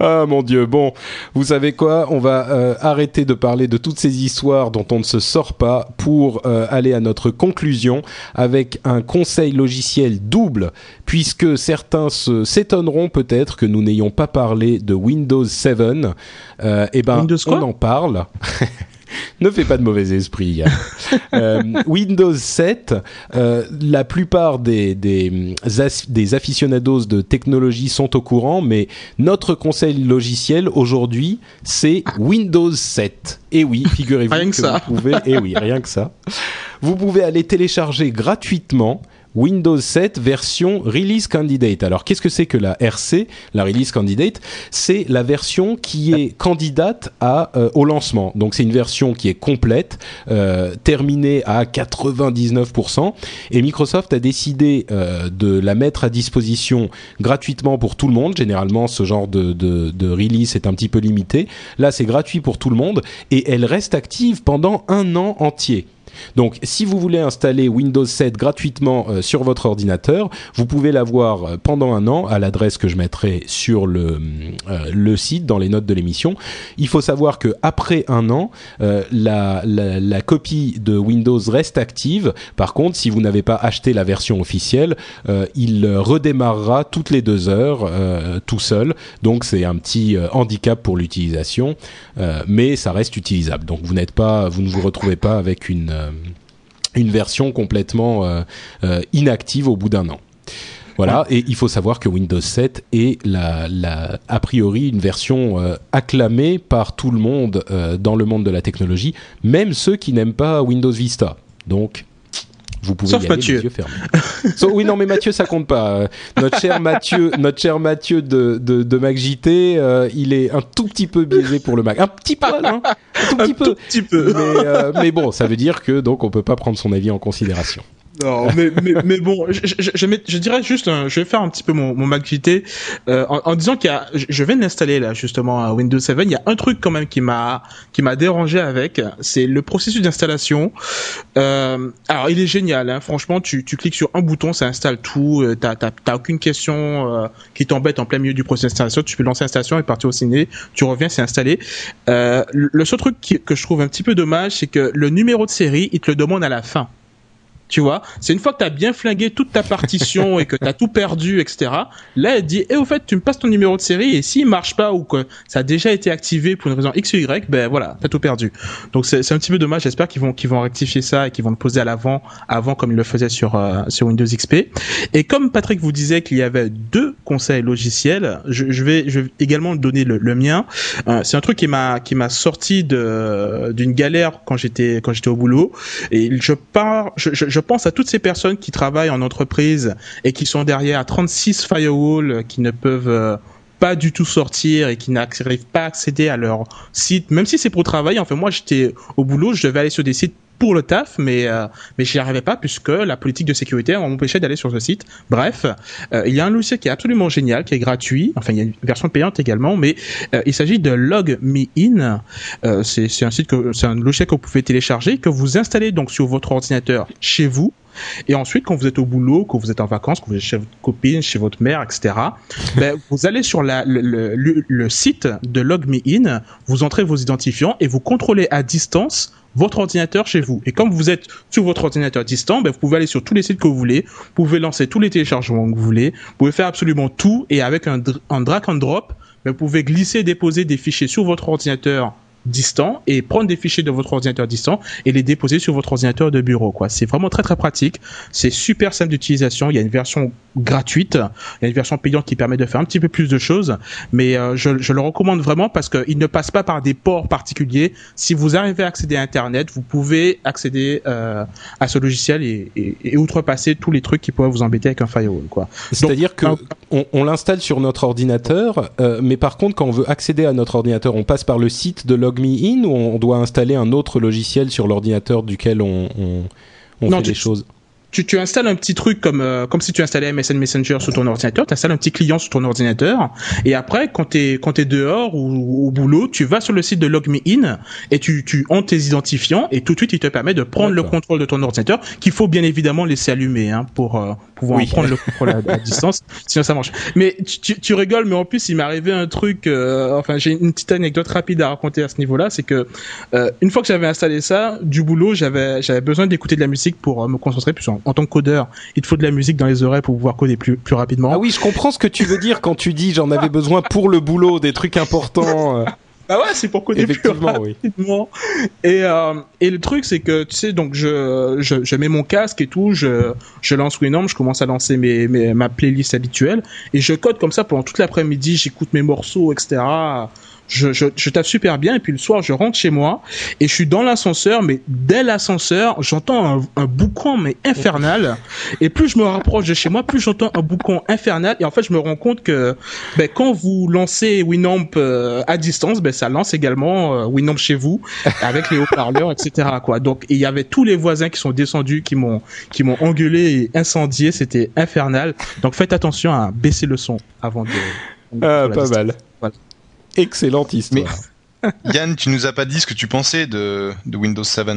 Ah mon dieu. Bon, vous savez quoi? On va euh, arrêter de parler de toutes ces histoires dont on ne se sort pas pour euh, aller à notre conclusion avec un conseil logiciel double, puisque certains se s'étonneront peut-être que nous n'ayons pas parlé de Windows 7. Euh, eh ben, Windows quoi? on en parle. <laughs> Ne fais pas de mauvais esprit. <laughs> Euh, Windows 7, euh, la plupart des, des, aficionados de technologie sont au courant, mais notre conseil logiciel aujourd'hui, c'est Windows 7. Et oui, figurez-vous que ça. vous pouvez, et oui, rien que ça. Vous pouvez aller télécharger gratuitement Windows 7 version Release Candidate. Alors, qu'est-ce que c'est que la RC, la Release Candidate? C'est la version qui est candidate à, euh, au lancement. Donc, c'est une version qui est complète, euh, terminée à 99%. Et Microsoft a décidé euh, de la mettre à disposition gratuitement pour tout le monde. Généralement, ce genre de, de, de release est un petit peu limité. Là, c'est gratuit pour tout le monde et elle reste active pendant un an entier. Donc, si vous voulez installer Windows 7 gratuitement euh, sur votre ordinateur, vous pouvez l'avoir euh, pendant un an à l'adresse que je mettrai sur le, euh, le site dans les notes de l'émission. Il faut savoir que après un an, la, la, copie de Windows reste active. Par contre, si vous n'avez pas acheté la version officielle, il redémarrera toutes les deux heures tout seul. Donc, c'est un petit handicap pour l'utilisation, mais ça reste utilisable. Donc, vous n'êtes pas, vous ne vous retrouvez pas avec une une version complètement euh, euh, inactive au bout d'un an. Voilà, et il faut savoir que Windows 7 est la, la, a priori une version euh, acclamée par tout le monde euh, dans le monde de la technologie, même ceux qui n'aiment pas Windows Vista. Donc, vous pouvez Sauf y aller Mathieu. les yeux fermés. <laughs> So- oui, non, mais Mathieu, ça compte pas. Euh, Notre cher Mathieu, notre cher Mathieu de, de, de MacJT, euh, il est un tout petit peu biaisé pour le Mac. Un petit poil, hein Un tout petit Un peu. tout petit peu. Mais, euh, mais bon, ça veut dire que donc on peut pas prendre son avis en considération. Non, mais, mais, mais bon, je, je, je, je dirais juste, je vais faire un petit peu mon, mon euh, en, en disant qu'il y a, je- vais l'installer là justement Windows 7. Il y a un truc quand même qui m'a qui m'a dérangé avec, c'est le processus d'installation. Euh, alors il est génial, hein, franchement, tu, tu cliques sur un bouton, ça installe tout. Euh, t'as t'as t'as aucune question euh, qui t'embête en plein milieu du processus d'installation. Tu peux lancer l'installation et partir au ciné. Tu reviens, c'est installé. Euh, le seul truc qui- que je trouve un petit peu dommage, c'est que le numéro de série, il te le demande à la fin. Tu vois, c'est une fois que tu as bien flingué toute ta partition et que tu as tout perdu, etc. Là, elle dit, et au fait, tu me passes ton numéro de série et s'il marche pas ou que ça a déjà été activé pour une raison X ou Y, ben voilà, t'as tout perdu. Donc c'est c'est un petit peu dommage. J'espère qu'ils vont qu'ils vont rectifier ça et qu'ils vont le poser à l'avant, avant comme ils le faisaient sur euh, sur Windows XP. Et comme Patrick vous disait qu'il y avait deux conseils logiciels, je, je vais je vais également donner le, le mien. Euh, c'est un truc qui m'a qui m'a sorti de d'une galère quand j'étais quand j'étais au boulot. Et je pars, je, je pense à toutes ces personnes qui travaillent en entreprise et qui sont derrière 36 firewalls qui ne peuvent euh, pas du tout sortir et qui n'arrivent pas à accéder à leur site, même si c'est pour travailler. Enfin, moi, j'étais au boulot, je devais aller sur des sites pour le taf, mais euh, mais j'y arrivais pas puisque la politique de sécurité m'empêchait d'aller sur ce site. Bref, euh, il y a un logiciel qui est absolument génial, qui est gratuit. Enfin, il y a une version payante également, mais euh, il s'agit de LogMeIn. Euh, c'est c'est un site que c'est un logiciel que vous pouvez télécharger, que vous installez donc sur votre ordinateur chez vous. Et ensuite, quand vous êtes au boulot, quand vous êtes en vacances, quand vous êtes chez votre copine, chez votre mère, etc., <laughs> ben, vous allez sur la, le, le, le- le site de LogMeIn, vous entrez vos identifiants et vous contrôlez à distance votre ordinateur chez vous. Et comme vous êtes sur votre ordinateur distant, ben, vous pouvez aller sur tous les sites que vous voulez, vous pouvez lancer tous les téléchargements que vous voulez, vous pouvez faire absolument tout. Et avec un, dr- un drag and drop, ben, vous pouvez glisser déposer des fichiers sur votre ordinateur distant et prendre des fichiers de votre ordinateur distant et les déposer sur votre ordinateur de bureau quoi. C'est vraiment très très pratique, c'est super simple d'utilisation, il y a une version gratuite, il y a une version payante qui permet de faire un petit peu plus de choses, mais euh, je, je le recommande vraiment parce qu'il ne passe pas par des ports particuliers. Si vous arrivez à accéder à internet, vous pouvez accéder euh, à ce logiciel et, et, et outrepasser tous les trucs qui pourraient vous embêter avec un firewall quoi. C'est-à-dire que on, on l'installe sur notre ordinateur, euh, mais par contre, quand on veut accéder à notre ordinateur, on passe par le site de LogMeIn ou on doit installer un autre logiciel sur l'ordinateur duquel on, on, on Non, fait des choses? tu, tu installes un petit truc comme euh, comme si tu installais MSN Messenger sur ton ordinateur, tu installes un petit client sur ton ordinateur et après quand tu es quand tu dehors ou au boulot, tu vas sur le site de LogMeIn et tu tu tes identifiants et tout de suite il te permet de prendre le contrôle de ton ordinateur qu'il faut bien évidemment laisser allumer hein, pour euh, pouvoir prendre le contrôle à, à, <laughs> distance, sinon ça marche. Mais tu, tu, rigoles mais en plus il m'est arrivé un truc euh, enfin j'ai une petite anecdote rapide à raconter à ce niveau-là, c'est que une fois que j'avais installé ça, du boulot, j'avais j'avais besoin d'écouter de la musique pour me concentrer plus en, tant que codeur, il te faut de la musique dans les oreilles pour pouvoir coder plus, plus rapidement. Ah oui, je comprends ce que tu veux dire quand tu dis j'en avais besoin pour le boulot, des trucs importants. Bah ouais, c'est pour coder plus rapidement. Et, euh, et le truc, c'est que, tu sais, donc je, je, je, mets mon casque et tout, je, je lance Winamp, je commence à lancer mes, mes, ma playlist habituelle, et je code comme ça pendant toute l'après-midi, j'écoute mes morceaux, etc je, je, je tape super bien et puis le soir je rentre chez moi et je suis dans l'ascenseur mais dès l'ascenseur j'entends un, un, boucan mais infernal. Et plus je me rapproche de chez moi plus j'entends un boucan infernal et en fait je me rends compte que ben, quand vous lancez Winamp euh, à distance ben, ça lance également euh, Winamp chez vous avec les haut-parleurs etc quoi. Donc il y avait tous les voisins qui sont descendus qui m'ont qui m'ont engueulé et incendié c'était infernal. Donc faites attention à baisser le son avant de ah, pas mal Excellente histoire. Mais, Yann, tu nous as pas dit ce que tu pensais de, de Windows 7.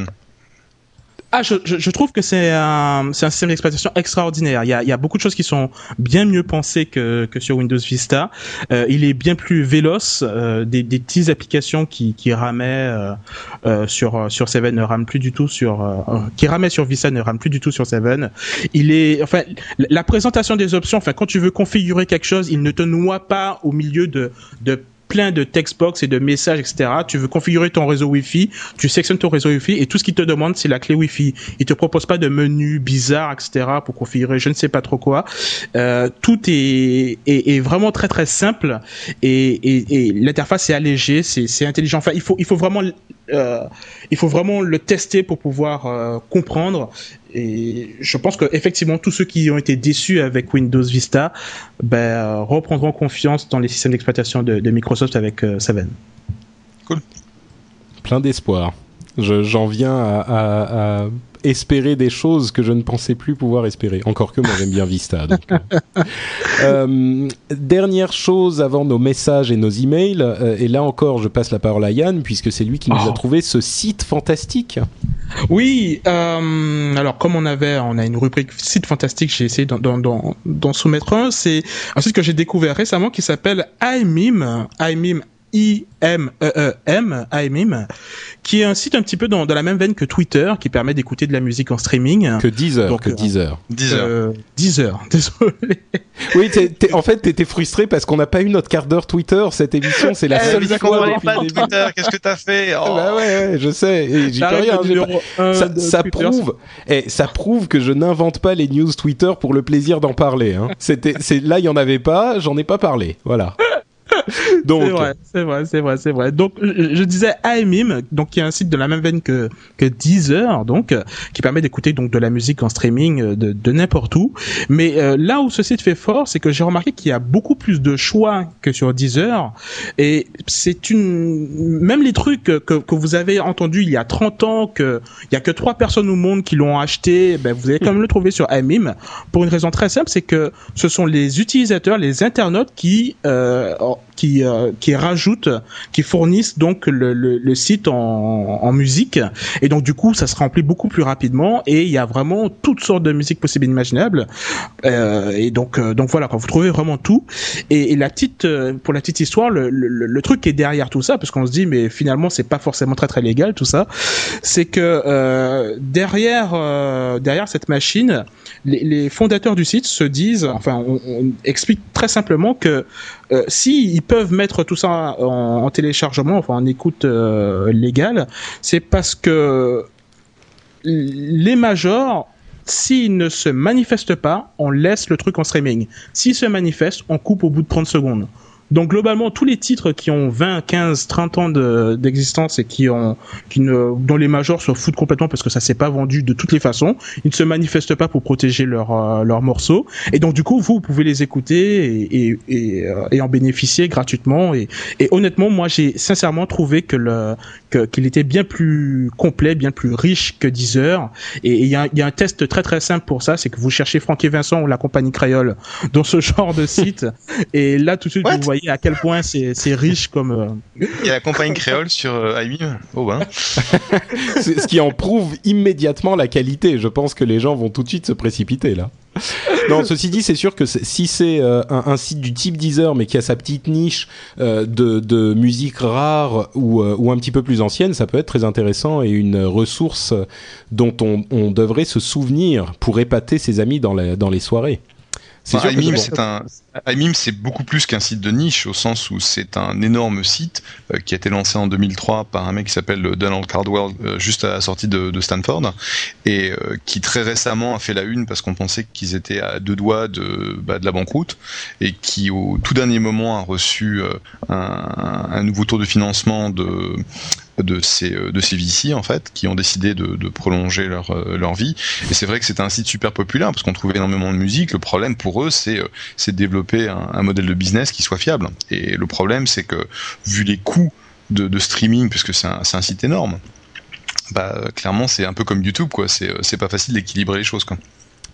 Ah, je, je, trouve que c'est un, c'est un système d'exploitation extraordinaire. Il y, a, il y a beaucoup de choses qui sont bien mieux pensées que, que sur Windows Vista. Euh, il est bien plus véloce. Euh, des, des petites applications qui, qui ramaient euh, euh sur sur Seven ne rament plus du tout sur euh, qui ramaient sur Vista ne rament plus du tout sur Seven. Il est enfin la présentation des options. Enfin, quand tu veux configurer quelque chose, il ne te noie pas au milieu de de plein de textbox et de messages, etc. Tu veux configurer ton réseau Wi-Fi, tu sélectionnes ton réseau Wi-Fi et tout ce qu'il te demande, c'est la clé Wi-Fi. Il te propose pas de menu bizarre, etc. pour configurer je ne sais pas trop quoi. Euh, tout est, est, vraiment très très simple et, et, et l'interface est allégée, c'est intelligent. Enfin, il faut, il faut vraiment il faut vraiment le tester pour pouvoir euh, comprendre. Et je pense que effectivement tous ceux qui ont été déçus avec Windows Vista ben, euh, reprendront confiance dans les systèmes d'exploitation de, de, Microsoft avec euh, Seven. Cool. Plein d'espoir. J'en viens à, à, à espérer des choses que je ne pensais plus pouvoir espérer. Encore que moi j'aime bien Vista. Donc. <laughs> euh, dernière chose avant nos messages et nos emails, euh, et là encore je passe la parole à Yann puisque c'est lui qui nous Oh. a trouvé ce site fantastique. Oui, euh, alors comme on avait, on a une rubrique site fantastique, j'ai essayé d'en soumettre un. C'est un site que j'ai découvert récemment qui s'appelle iMeme, iMeme I-M-E-E-M, iMeme, qui est un site un petit peu dans, dans la même veine que Twitter, qui permet d'écouter de la musique en streaming. Que Deezer, Donc, que euh, Deezer. Deezer. Euh, Deezer, <laughs> désolé. Oui, en fait, t'étais frustré parce qu'on n'a pas eu notre quart d'heure Twitter. Cette émission, c'est la Eh, seule fois depuis pas le de début. Twitter, qu'est-ce que t'as fait Oh. Bah ouais, ouais, je sais. J'y peux rien. pas- Ça, prouve, et ça prouve que je n'invente pas les news Twitter pour le plaisir d'en parler. Hein. C'était, c'est là, il y en avait pas, j'en ai pas parlé. Voilà. <laughs> Donc, C'est vrai, c'est vrai, c'est vrai, c'est vrai. Donc, je, disais iMeme, donc qui est un site de la même veine que que Deezer, donc euh, qui permet d'écouter donc de la musique en streaming euh, de, de n'importe où. Mais euh, là où ce site fait fort, c'est que j'ai remarqué qu'il y a beaucoup plus de choix que sur Deezer, et c'est une même les trucs que, que vous avez entendu il y a 30 ans que il y a que trois personnes au monde qui l'ont acheté, ben vous allez quand même le trouver sur iMeme pour une raison très simple, c'est que ce sont les utilisateurs, les internautes qui euh, qui euh, qui rajoutent, qui fournissent donc le, le, le site en, en musique. Et donc du coup ça se remplit beaucoup plus rapidement et il y a vraiment toutes sortes de musiques possibles et imaginables. Euh, et donc euh, donc voilà quand vous trouvez vraiment tout. Et, et la petite euh, pour la petite histoire le, le, le truc qui est derrière tout ça parce qu'on se dit mais finalement c'est pas forcément très très légal tout ça c'est que euh, derrière euh, derrière cette machine les, les fondateurs du site se disent enfin on, on explique très simplement que euh, si ils peuvent mettre tout ça en, en téléchargement, enfin en écoute euh, légale, c'est parce que les majors, s'ils ne se manifestent pas, on laisse le truc en streaming. S'ils se manifestent, on coupe au bout de 30 secondes. Donc globalement, tous les titres qui ont 20, 15, 30 ans de- d'existence et qui ont, qui ne, dont les majors se foutent complètement parce que ça s'est pas vendu de toutes les façons, ils ne se manifestent pas pour protéger leurs euh, leurs morceaux. Et donc du coup, vous, vous pouvez les écouter et, et, et, euh, et en bénéficier gratuitement. Et, et honnêtement, moi, j'ai sincèrement trouvé que le que- qu'il était bien plus complet, bien plus riche que Deezer. Et et il y a, y a un test très très simple pour ça, c'est que vous cherchez Francky Vincent ou la compagnie créole dans ce <laughs> genre de site. Et là, tout de suite, What? vous voyez à quel point c'est riche comme. euh, Il y a la compagnie créole sur euh, iMeme. Oh ben. <laughs> Ce qui en prouve immédiatement la qualité. Je pense que les gens vont tout de suite se précipiter là. Non, ceci dit, c'est sûr que si c'est euh, un, un site du type Deezer, mais qui a sa petite niche euh, de, de musique rare ou, euh, ou un petit peu plus ancienne, ça peut être très intéressant et une ressource dont on, on devrait se souvenir pour épater ses amis dans, la- dans les soirées. C'est Enfin, sûr que iMeme, bon, c'est un iMeme, c'est beaucoup plus qu'un site de niche au sens où c'est un énorme site euh, qui a été lancé en 2003 par un mec qui s'appelle Donald Cardwell euh, juste à la sortie de, Stanford et euh, qui très récemment a fait la une parce qu'on pensait qu'ils étaient à deux doigts de, bah, de la banqueroute et qui au tout dernier moment a reçu euh, un, nouveau tour de financement de de ces euh, de ces VC en fait qui ont décidé de, prolonger leur euh, leur vie. Et c'est vrai que c'est un site super populaire parce qu'on trouvait énormément de musique. Le problème pour eux c'est euh, c'est de développer un, modèle de business qui soit fiable et le problème c'est que vu les coûts de, streaming puisque c'est un, site énorme bah clairement c'est un peu comme YouTube quoi c'est euh, c'est pas facile d'équilibrer les choses quoi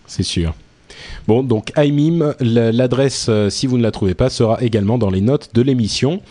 c'est sûr. Bon, donc la- l'adresse, euh, si vous ne la trouvez pas, sera également dans les notes de l'émission.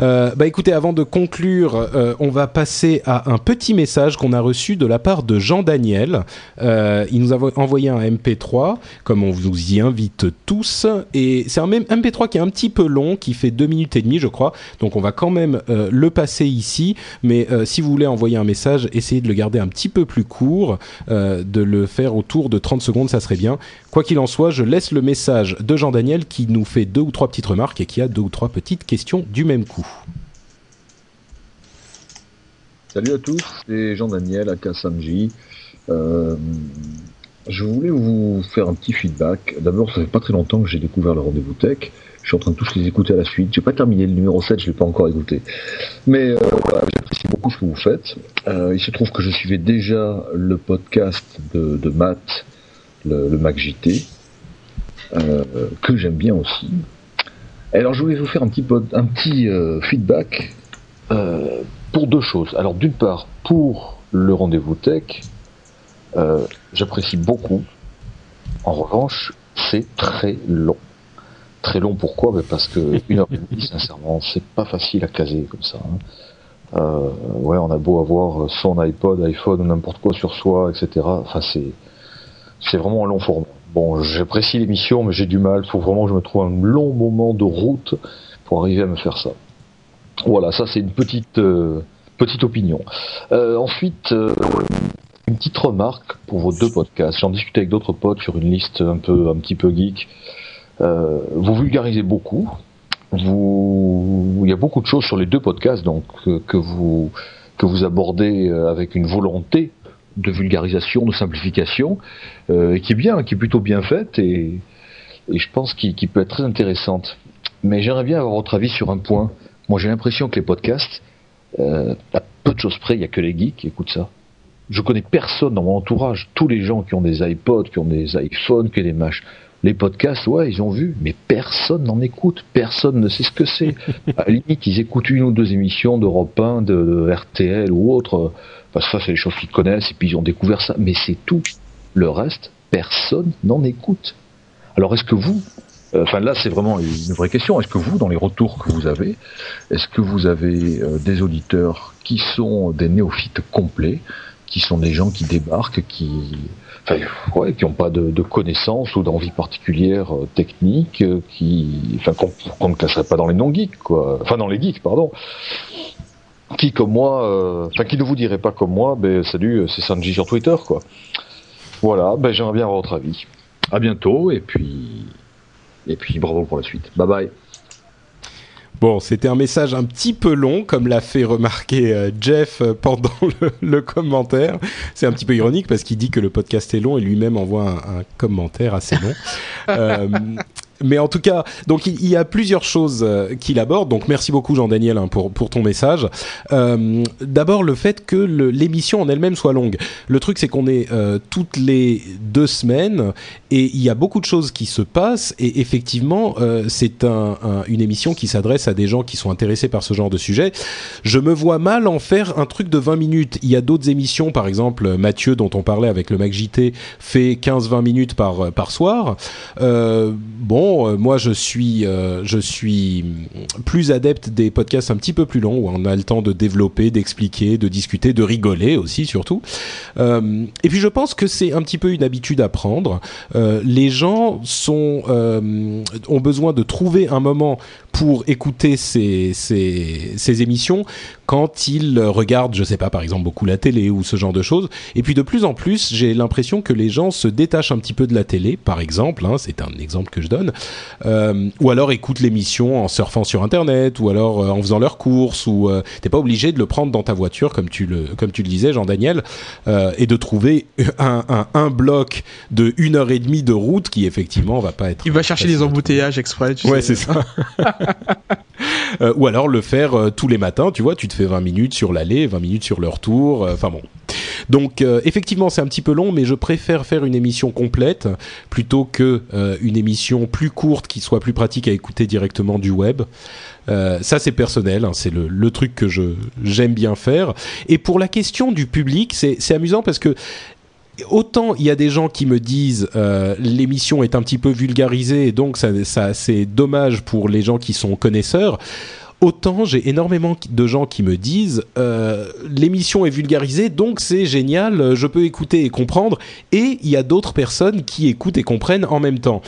Euh, bah écoutez, avant de conclure, euh, on va passer à un petit message qu'on a reçu de la part de Jean Daniel. Euh, il nous a vo- envoyé un MP3, comme on vous y invite tous, et c'est un même MP3 qui est un petit peu long, qui fait deux minutes et demie, je crois. Donc on va quand même le passer ici, mais si vous voulez envoyer un message, essayez de le garder un petit peu plus court, de le faire autour de 30 secondes, ça serait bien. Quoi qu'il en soit, je laisse le message de Jean Daniel qui nous fait deux ou trois petites remarques et qui a deux ou trois petites questions du même coup. Salut à tous, c'est Jean-Daniel à Kassamji. Euh, je voulais vous faire un petit feedback. D'abord, ça fait pas très longtemps que j'ai découvert le rendez-vous tech. Je suis en train de tous les écouter à la suite. J'ai pas terminé le numéro 7, je l'ai pas encore écouté. Mais euh, voilà, j'apprécie beaucoup ce que vous faites. Euh, il se trouve que je suivais déjà le podcast de Matt, le, le Mac JT, euh, que j'aime bien aussi. Alors, je voulais vous faire un petit, euh, feedback euh, pour deux choses. Alors, d'une part, pour le rendez-vous tech, euh, j'apprécie beaucoup. En revanche, c'est très long. Très long pourquoi? Ben Parce que une heure et demie, <laughs> sincèrement, c'est pas facile à caser comme ça. hein. Ouais, on a beau avoir son iPod, iPhone ou n'importe quoi sur soi, etc. Enfin, c'est c'est vraiment un long format. Bon, j'apprécie l'émission, mais j'ai du mal. Faut vraiment que je me trouve un long moment de route pour arriver à me faire ça. Voilà, ça c'est une petite euh, petite opinion. Euh, ensuite, euh, une petite remarque pour vos deux podcasts. J'en discutais avec d'autres potes sur une liste un peu un petit peu geek. Vous vulgarisez beaucoup. Vous, il y a beaucoup de choses sur les deux podcasts donc que, vous abordez avec une volonté de vulgarisation, de simplification, euh, qui est bien, qui est plutôt bien faite et, je pense qu'il qui peut être très intéressante. Mais j'aimerais bien avoir votre avis sur un point. Moi, j'ai l'impression que les podcasts, euh, à peu de choses près, il y a que les geeks qui écoutent ça. Je connais personne dans mon entourage. Tous les gens qui ont des iPods, qui ont des iPhones, qui ont des machins. Les podcasts, ouais, ils ont vu, mais personne n'en écoute. Personne ne sait ce que c'est. <laughs> À la limite, ils écoutent une ou deux émissions d'Europe 1, de, de RTL ou autre. Parce que ça, c'est les choses qu'ils connaissent et puis ils ont découvert ça. Mais c'est tout. Le reste, personne n'en écoute. Alors, est-ce que vous, euh, enfin là, c'est vraiment une vraie question. Est-ce que vous, dans les retours que vous avez, est-ce que vous avez euh, des auditeurs qui sont des néophytes complets, qui sont des gens qui débarquent, qui, enfin, ouais, qui n'ont pas de, connaissances ou d'envie particulière euh, technique, euh, qui, enfin, qu'on ne classerait pas dans les non-geeks, quoi. Enfin, dans les geeks, pardon. Qui, comme moi, euh, enfin, qui ne vous dirait pas comme moi, ben, salut, c'est Sanji sur Twitter, quoi. Voilà, ben, j'aimerais bien avoir votre avis. À bientôt, et puis, et puis, bravo pour la suite. Bye bye. Bon, c'était un message un petit peu long, comme l'a fait remarquer euh, Jeff euh, pendant <laughs> le, le commentaire. C'est un petit peu ironique parce qu'il dit que le podcast est long et lui-même envoie un, un commentaire assez long. <laughs> Euh, mais en tout cas, donc il, y a plusieurs choses euh, qu'il aborde. Donc merci beaucoup Jean-Daniel hein, pour pour ton message. Euh, D'abord le fait que l'émission en elle-même soit longue. Le truc c'est qu'on est, euh, toutes les deux semaines et il y a beaucoup de choses qui se passent et effectivement c'est un, un, une émission qui s'adresse à des gens qui sont intéressés par ce genre de sujet. Je me vois mal en faire un truc de 20 minutes. Il y a d'autres émissions, par exemple Mathieu dont on parlait avec le MacJT fait 15-20 minutes par par soir. Bon, euh, moi je suis, euh, je suis plus adepte des podcasts un petit peu plus longs où on a le temps de développer, d'expliquer, de discuter, de rigoler aussi surtout. et puis je pense que c'est un petit peu une habitude à prendre. les gens ont besoin de trouver un moment pour écouter ces émissions quand ils regardent, je sais pas, par exemple beaucoup la télé ou ce genre de choses. Et puis de plus en plus, j'ai l'impression que les gens se détachent un petit peu de la télé, par exemple. Hein, c'est un exemple que je donne. Euh, ou alors écoutent l'émission en surfant sur Internet, ou alors euh, en faisant leurs courses. Ou euh, t'es pas obligé de le prendre dans ta voiture comme tu le comme tu le disais, Jean Daniel, euh, et de trouver <laughs> un, un, un, bloc de une heure et demie de route qui effectivement va pas être. Il va chercher des embouteillages exprès. Tu ouais, c'est ça. <laughs> <laughs> Euh, ou alors le faire euh, tous les matins, tu vois, tu te fais 20 minutes sur l'aller, 20 minutes sur le retour, euh, enfin bon. Donc effectivement c'est un petit peu long, mais je préfère faire une émission complète plutôt que une émission plus courte qui soit plus pratique à écouter directement du web. ça c'est personnel, hein, c'est le, truc que j'aime bien faire. Et pour la question du public, c'est amusant parce que autant il y a des gens qui me disent euh, l'émission est un petit peu vulgarisée donc ça, ça c'est dommage pour les gens qui sont connaisseurs. Autant j'ai énormément de gens qui me disent euh, l'émission est vulgarisée donc c'est génial, je peux écouter et comprendre. Et il y a d'autres personnes qui écoutent et comprennent en même temps.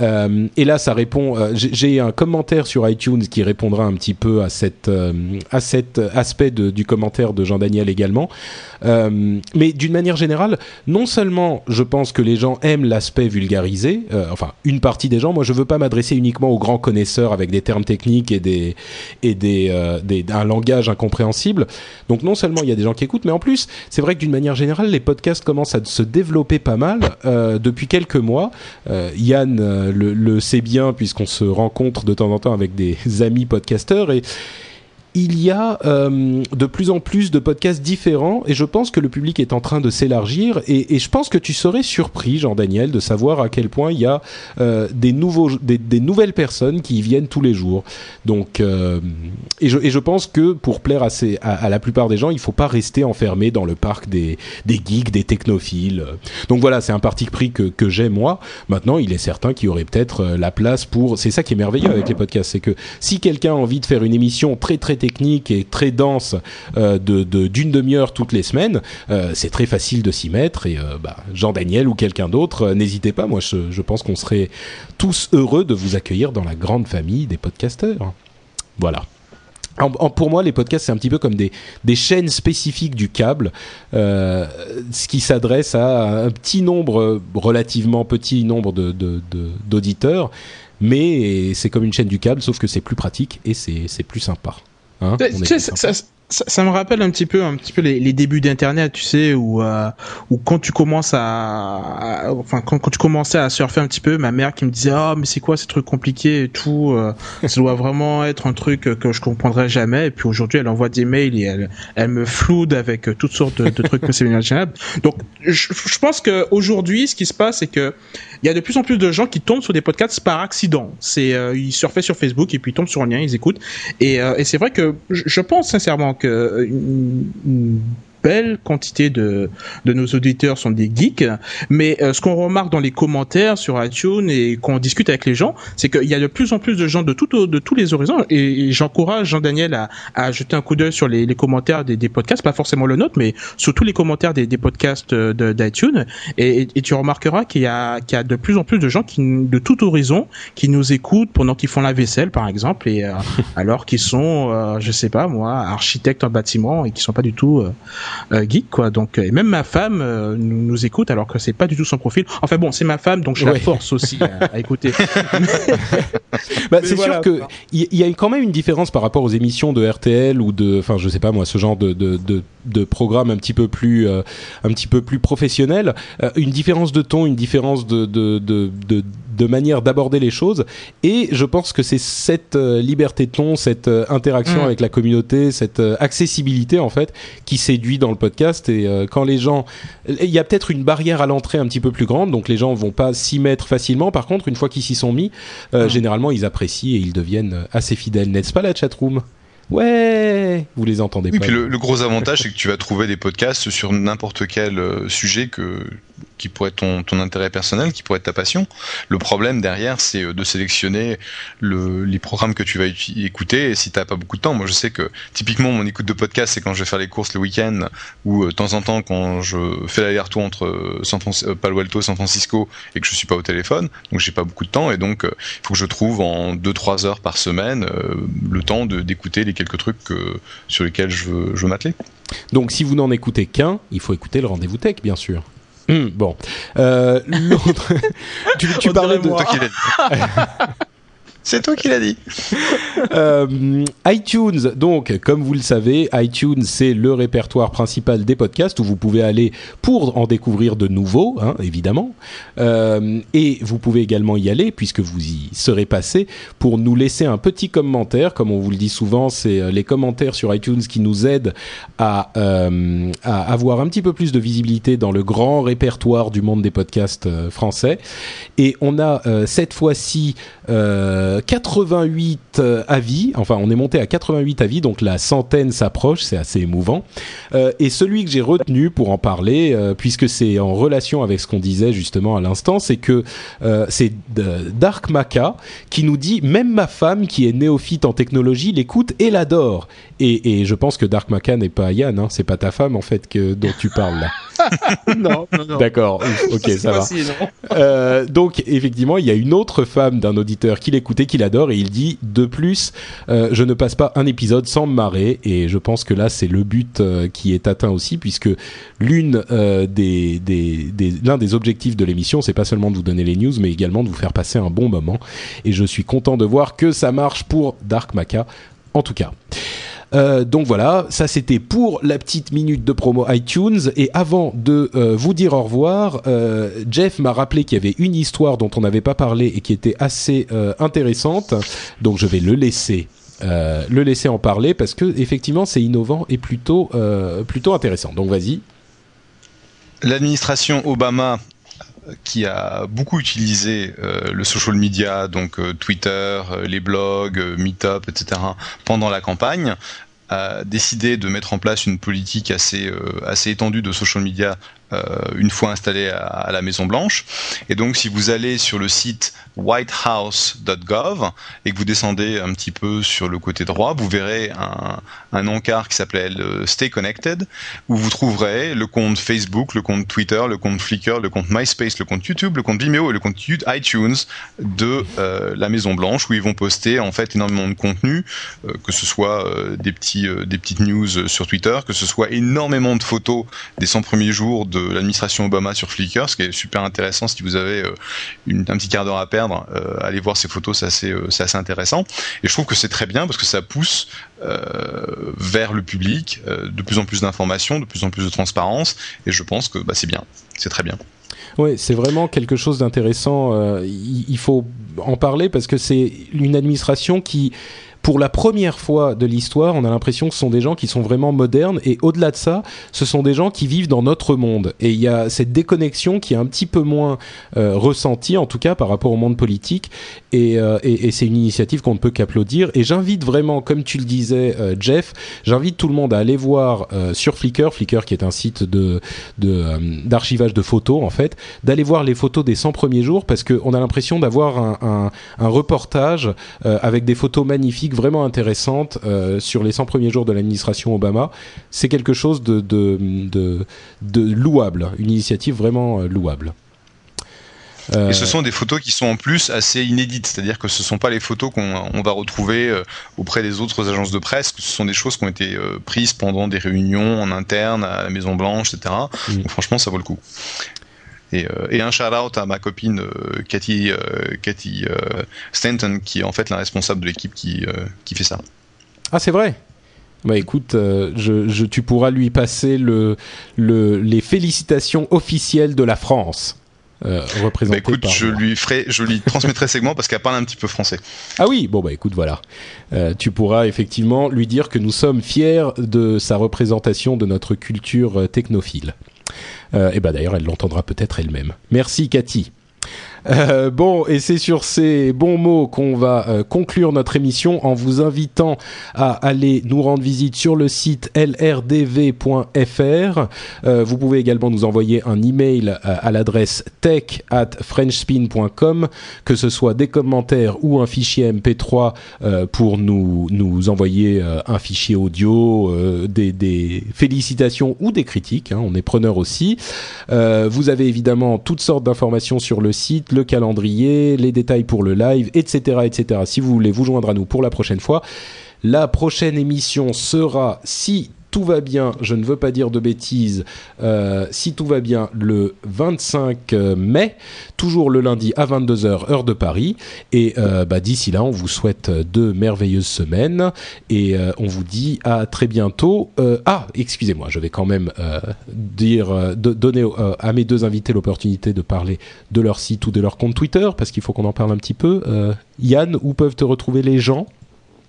Euh, et là, ça répond. Euh, j'ai un commentaire sur iTunes qui répondra un petit peu à cette euh, à cet aspect du commentaire de Jean Daniel également. Mais d'une manière générale, non seulement je pense que les gens aiment l'aspect vulgarisé, enfin une partie des gens. Moi, je veux pas m'adresser uniquement aux grands connaisseurs avec des termes techniques et des et des un langage incompréhensible. Donc non seulement il y a des gens qui écoutent, mais en plus, c'est vrai que d'une manière générale, les podcasts commencent à se développer pas mal depuis quelques mois. Yann le, le sait bien puisqu'on se rencontre de temps en temps avec des amis podcasteurs. Et il y a euh, de plus en plus de podcasts différents et je pense que le public est en train de s'élargir et, je pense que tu serais surpris, Jean-Daniel, de savoir à quel point il y a euh, des, nouveaux, des, nouvelles personnes qui y viennent tous les jours. Donc, euh, et, je, pense que pour plaire à, la plupart des gens, il faut pas rester enfermé dans le parc des, geeks, des technophiles. Donc voilà, c'est un parti pris que, que j'ai moi. Maintenant, il est certain qu'il y aurait peut-être la place pour... C'est ça qui est merveilleux avec les podcasts, c'est que si quelqu'un a envie de faire une émission très très technique et très dense euh, de d'une demi-heure toutes les semaines, euh, c'est très facile de s'y mettre. Et euh, bah, Jean Daniel ou quelqu'un d'autre, n'hésitez pas. Moi, je, pense qu'on serait tous heureux de vous accueillir dans la grande famille des podcasteurs. Voilà. Pour moi, les podcasts, c'est un petit peu comme des, des chaînes spécifiques du câble, ce qui s'adresse à un petit nombre, relativement petit nombre d'auditeurs, de, de, mais c'est comme une chaîne du câble, sauf que c'est plus pratique et c'est plus sympa. Hein ça, ça, ça, me rappelle un petit peu, un petit peu les, les débuts d'Internet, tu sais, où, euh, où quand tu commences à, enfin quand, quand, tu commençais à surfer un petit peu, ma mère qui me disait oh, mais c'est quoi ces trucs compliqués et tout, euh, ça doit vraiment être un truc que je comprendrai jamais. Et puis aujourd'hui, elle envoie des mails et elle, elle me floude avec toutes sortes de, de trucs que c'est inimaginable. Donc je, je pense que aujourd'hui, ce qui se passe, c'est que il y a de plus en plus de gens qui tombent sur des podcasts par accident. C'est euh, ils surfaient sur Facebook et puis ils tombent sur un lien, ils écoutent. Et, euh, et c'est vrai que je pense sincèrement que une belle quantité de, de nos auditeurs sont des geeks, mais euh, ce qu'on remarque dans les commentaires sur iTunes et qu'on discute avec les gens, c'est qu'il y a de plus en plus de gens de, tout, de tous les horizons, et, et j'encourage Jean-Daniel à, à, jeter un coup d'œil sur les, les commentaires des, des, podcasts, pas forcément le nôtre, mais sur tous les commentaires des, des podcasts d'iTunes, et, et, tu remarqueras qu'il y, a, qu'il y a de plus en plus de gens qui, de tout horizon qui nous écoutent pendant qu'ils font la vaisselle, par exemple, et euh, <laughs> alors qu'ils sont, euh, je sais pas moi, architectes en bâtiment et qui sont pas du tout euh, geek quoi. Donc et même ma femme euh, nous, nous, écoute alors que c'est pas du tout son profil. Enfin bon, c'est ma femme donc je ouais. la force aussi à, à écouter. <laughs> <laughs> bah, c'est voilà, sûr que il y, y, a quand même une différence par rapport aux émissions de RTL ou de enfin je sais pas moi ce genre de de, de, de programme un petit peu plus euh, un petit peu plus professionnel, euh, une différence de ton, une différence de de, de, de de manière d'aborder les choses. Et je pense que c'est cette euh, liberté de ton, cette euh, interaction Mm. avec la communauté, cette euh, accessibilité en fait, qui séduit dans le podcast. Et euh, quand les gens, il y a peut-être une barrière à l'entrée un petit peu plus grande, donc les gens vont pas s'y mettre facilement. Par contre, une fois qu'ils s'y sont mis, euh, généralement ils apprécient et ils deviennent assez fidèles, n'est-ce pas la chatroom? Ouais, vous les entendez Oui, pas. puis le, le gros avantage, c'est que tu vas trouver des podcasts sur n'importe quel sujet que, qui pourrait être ton, ton intérêt personnel, qui pourrait être ta passion. Le problème derrière, c'est euh, de sélectionner le, les programmes que tu vas écouter et si t'as pas beaucoup de temps. Moi, je sais que typiquement, mon écoute de podcast, c'est quand je vais faire les courses le week-end ou euh, de temps en temps quand je fais l'aller-retour entre euh, San Palo Alto et San Francisco et que je suis pas au téléphone, donc j'ai pas beaucoup de temps et donc il faut que je trouve en 2-3 heures par semaine le temps d'écouter les quelques trucs sur lesquels je je veux m'atteler. Donc si vous n'en écoutez qu'un, il faut écouter le rendez-vous tech, bien sûr. Hum, bon, Euh, l'autre, <laughs> tu, tu parlais de <laughs> C'est toi qui l'as dit. <laughs> Euh, iTunes. Donc, comme vous le savez, iTunes c'est le répertoire principal des podcasts où vous pouvez aller pour en découvrir de nouveaux, hein, évidemment. Euh, et vous pouvez également y aller puisque vous y serez passé pour nous laisser un petit commentaire. Comme on vous le dit souvent, c'est euh, les commentaires sur iTunes qui nous aident à, avoir un petit peu plus de visibilité dans le grand répertoire du monde des podcasts français. Et on a cette fois-ci 88 euh, avis. Enfin, on est monté à 88 avis, donc la centaine s'approche. C'est assez émouvant. Euh, et celui que j'ai retenu pour en parler, euh, puisque c'est en relation avec ce qu'on disait justement à l'instant, c'est que c'est Dark Maca qui nous dit même ma femme qui est néophyte en technologie l'écoute et l'adore. Et, et je pense que Dark Maca n'est pas Yann, hein, c'est pas ta femme en fait que dont tu parles là. <laughs> non, non, non. D'accord, ok, ça va. Euh, donc effectivement, il y a une autre femme d'un auditeur qui l'écoutait, qui l'adore, et il dit de plus, euh, je ne passe pas un épisode sans me marrer, et je pense que là c'est le but euh, qui est atteint aussi, puisque l'une euh, des, des, des- l'un des objectifs de l'émission, c'est pas seulement de vous donner les news, mais également de vous faire passer un bon moment, et je suis content de voir que ça marche pour Dark Maca, en tout cas. Euh, donc voilà, ça c'était pour la petite minute de promo iTunes. Et avant de euh, vous dire au revoir, euh, Jeff m'a rappelé qu'il y avait une histoire dont on n'avait pas parlé et qui était assez intéressante. Donc je vais le laisser. le laisser en parler parce que effectivement c'est innovant et plutôt plutôt intéressant. Donc vas-y. L'administration Obama qui a beaucoup utilisé euh, le social media, donc euh, Twitter, euh, les blogs, Meetup, etc., pendant la campagne, a décidé de mettre en place une politique assez, étendue de social media une fois installé à, la Maison Blanche. Et donc, si vous allez sur le site whitehouse.gov et que vous descendez un petit peu sur le côté droit, vous verrez un, encart qui s'appelle euh, Stay Connected, où vous trouverez le compte Facebook, le compte Twitter, le compte Flickr, le compte MySpace, le compte YouTube, le compte Vimeo et le compte iTunes de euh, la Maison Blanche, où ils vont poster en fait énormément de contenu, euh, que ce soit euh, des petits euh, des petites news sur Twitter, que ce soit énormément de photos des 100 premiers jours de l'administration Obama sur Flickr, ce qui est super intéressant si vous avez euh, une, un petit quart d'heure à perdre, euh, allez voir ces photos, c'est assez, euh, assez intéressant. Et je trouve que c'est très bien parce que ça pousse vers le public de plus en plus d'informations, de plus en plus de transparence, et je pense que bah, c'est bien, c'est très bien. Oui, c'est vraiment quelque chose d'intéressant. il faut en parler parce que c'est une administration qui, pour la première fois de l'histoire, on a l'impression que ce sont des gens qui sont vraiment modernes et au-delà de ça, ce sont des gens qui vivent dans notre monde. Et il y a cette déconnexion qui est un petit peu moins euh, ressentie, en tout cas par rapport au monde politique. Et, euh, et, c'est une initiative qu'on ne peut qu'applaudir. Et j'invite vraiment, comme tu le disais, euh, Jeff, j'invite tout le monde à aller voir sur Flickr, Flickr qui est un site de d'archivage de photos en fait, d'aller voir les photos des 100 premiers jours parce qu'on a l'impression d'avoir un, un, reportage avec des photos magnifiques, vraiment intéressantes euh, sur les 100 premiers jours de l'administration Obama. C'est quelque chose de, de, de, de louable, une initiative vraiment euh, louable. Euh, Et ce sont des photos qui sont en plus assez inédites, c'est-à-dire que ce ne sont pas les photos qu'on on va retrouver auprès des autres agences de presse, que ce sont des choses qui ont été prises pendant des réunions en interne à la Maison Blanche, etc. Mm. Donc franchement, ça vaut le coup. Et, euh, et un shout-out à ma copine euh, Cathy, euh, Cathy Stanton, qui est en fait la responsable de l'équipe qui, qui fait ça. Ah, c'est vrai? Bah écoute, euh, je, je, tu pourras lui passer le, le, les félicitations officielles de la France. euh, bah, écoute, par. je lui ferai, je lui transmettrai segment parce qu'elle parle un petit peu français. Ah oui, bon bah écoute, voilà. Euh, tu pourras effectivement lui dire que nous sommes fiers de sa représentation de notre culture technophile. Euh, et bah d'ailleurs, elle l'entendra peut-être elle-même. Merci Cathy. Euh, bon, et c'est sur ces bons mots qu'on va euh, conclure notre émission en vous invitant à aller nous rendre visite sur le site lrdv.fr. Euh, vous pouvez également nous envoyer un email à, l'adresse tech at frenchspin.com, que ce soit des commentaires ou un fichier MP3 euh, pour nous, nous envoyer un fichier audio, des, félicitations ou des critiques. hein, on est preneur aussi. Vous avez évidemment toutes sortes d'informations sur le site, le calendrier, les détails pour le live, etc., etc. Si vous voulez vous joindre à nous pour la prochaine fois, la prochaine émission sera, si tout va bien, je ne veux pas dire de bêtises, euh, si tout va bien, le 25 mai, toujours le lundi à 22h, heure de Paris. Et euh, bah, d'ici là, on vous souhaite deux merveilleuses semaines et euh, on vous dit à très bientôt. Euh, ah, excusez-moi, je vais quand même euh, dire, euh, de- donner euh, à mes deux invités l'opportunité de parler de leur site ou de leur compte Twitter, parce qu'il faut qu'on en parle un petit peu. Euh, Yann, où peuvent te retrouver les gens?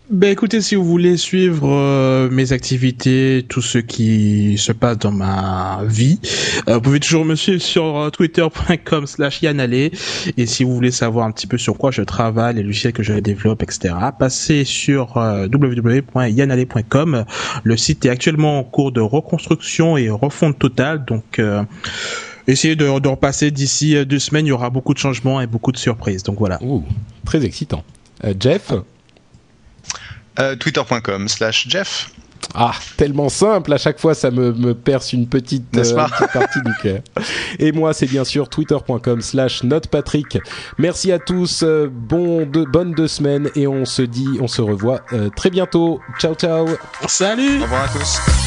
Ben écoutez, si vous voulez suivre euh, mes activités, tout ce qui se passe dans ma vie, euh, vous pouvez toujours me suivre sur euh, twitter.com slash yanale. Et si vous voulez savoir un petit peu sur quoi je travaille, les logiciels que je développe, etc., passez sur euh, www.yanale.com. Le site est actuellement en cours de reconstruction et refonte totale, donc... euh, Essayez de, de repasser d'ici deux semaines, il y aura beaucoup de changements et beaucoup de surprises. Donc voilà. Ouh, très excitant. Jeff Twitter.com slash Jeff. Ah, tellement simple, à chaque fois ça me, me perce une petite, petite partie du cœur. Et moi c'est bien sûr twitter.com slash notepatrick. Merci à tous, euh, bon deux, bonnes deux semaines et on se dit, on se revoit euh, très bientôt. Ciao ciao Salut Au revoir à tous.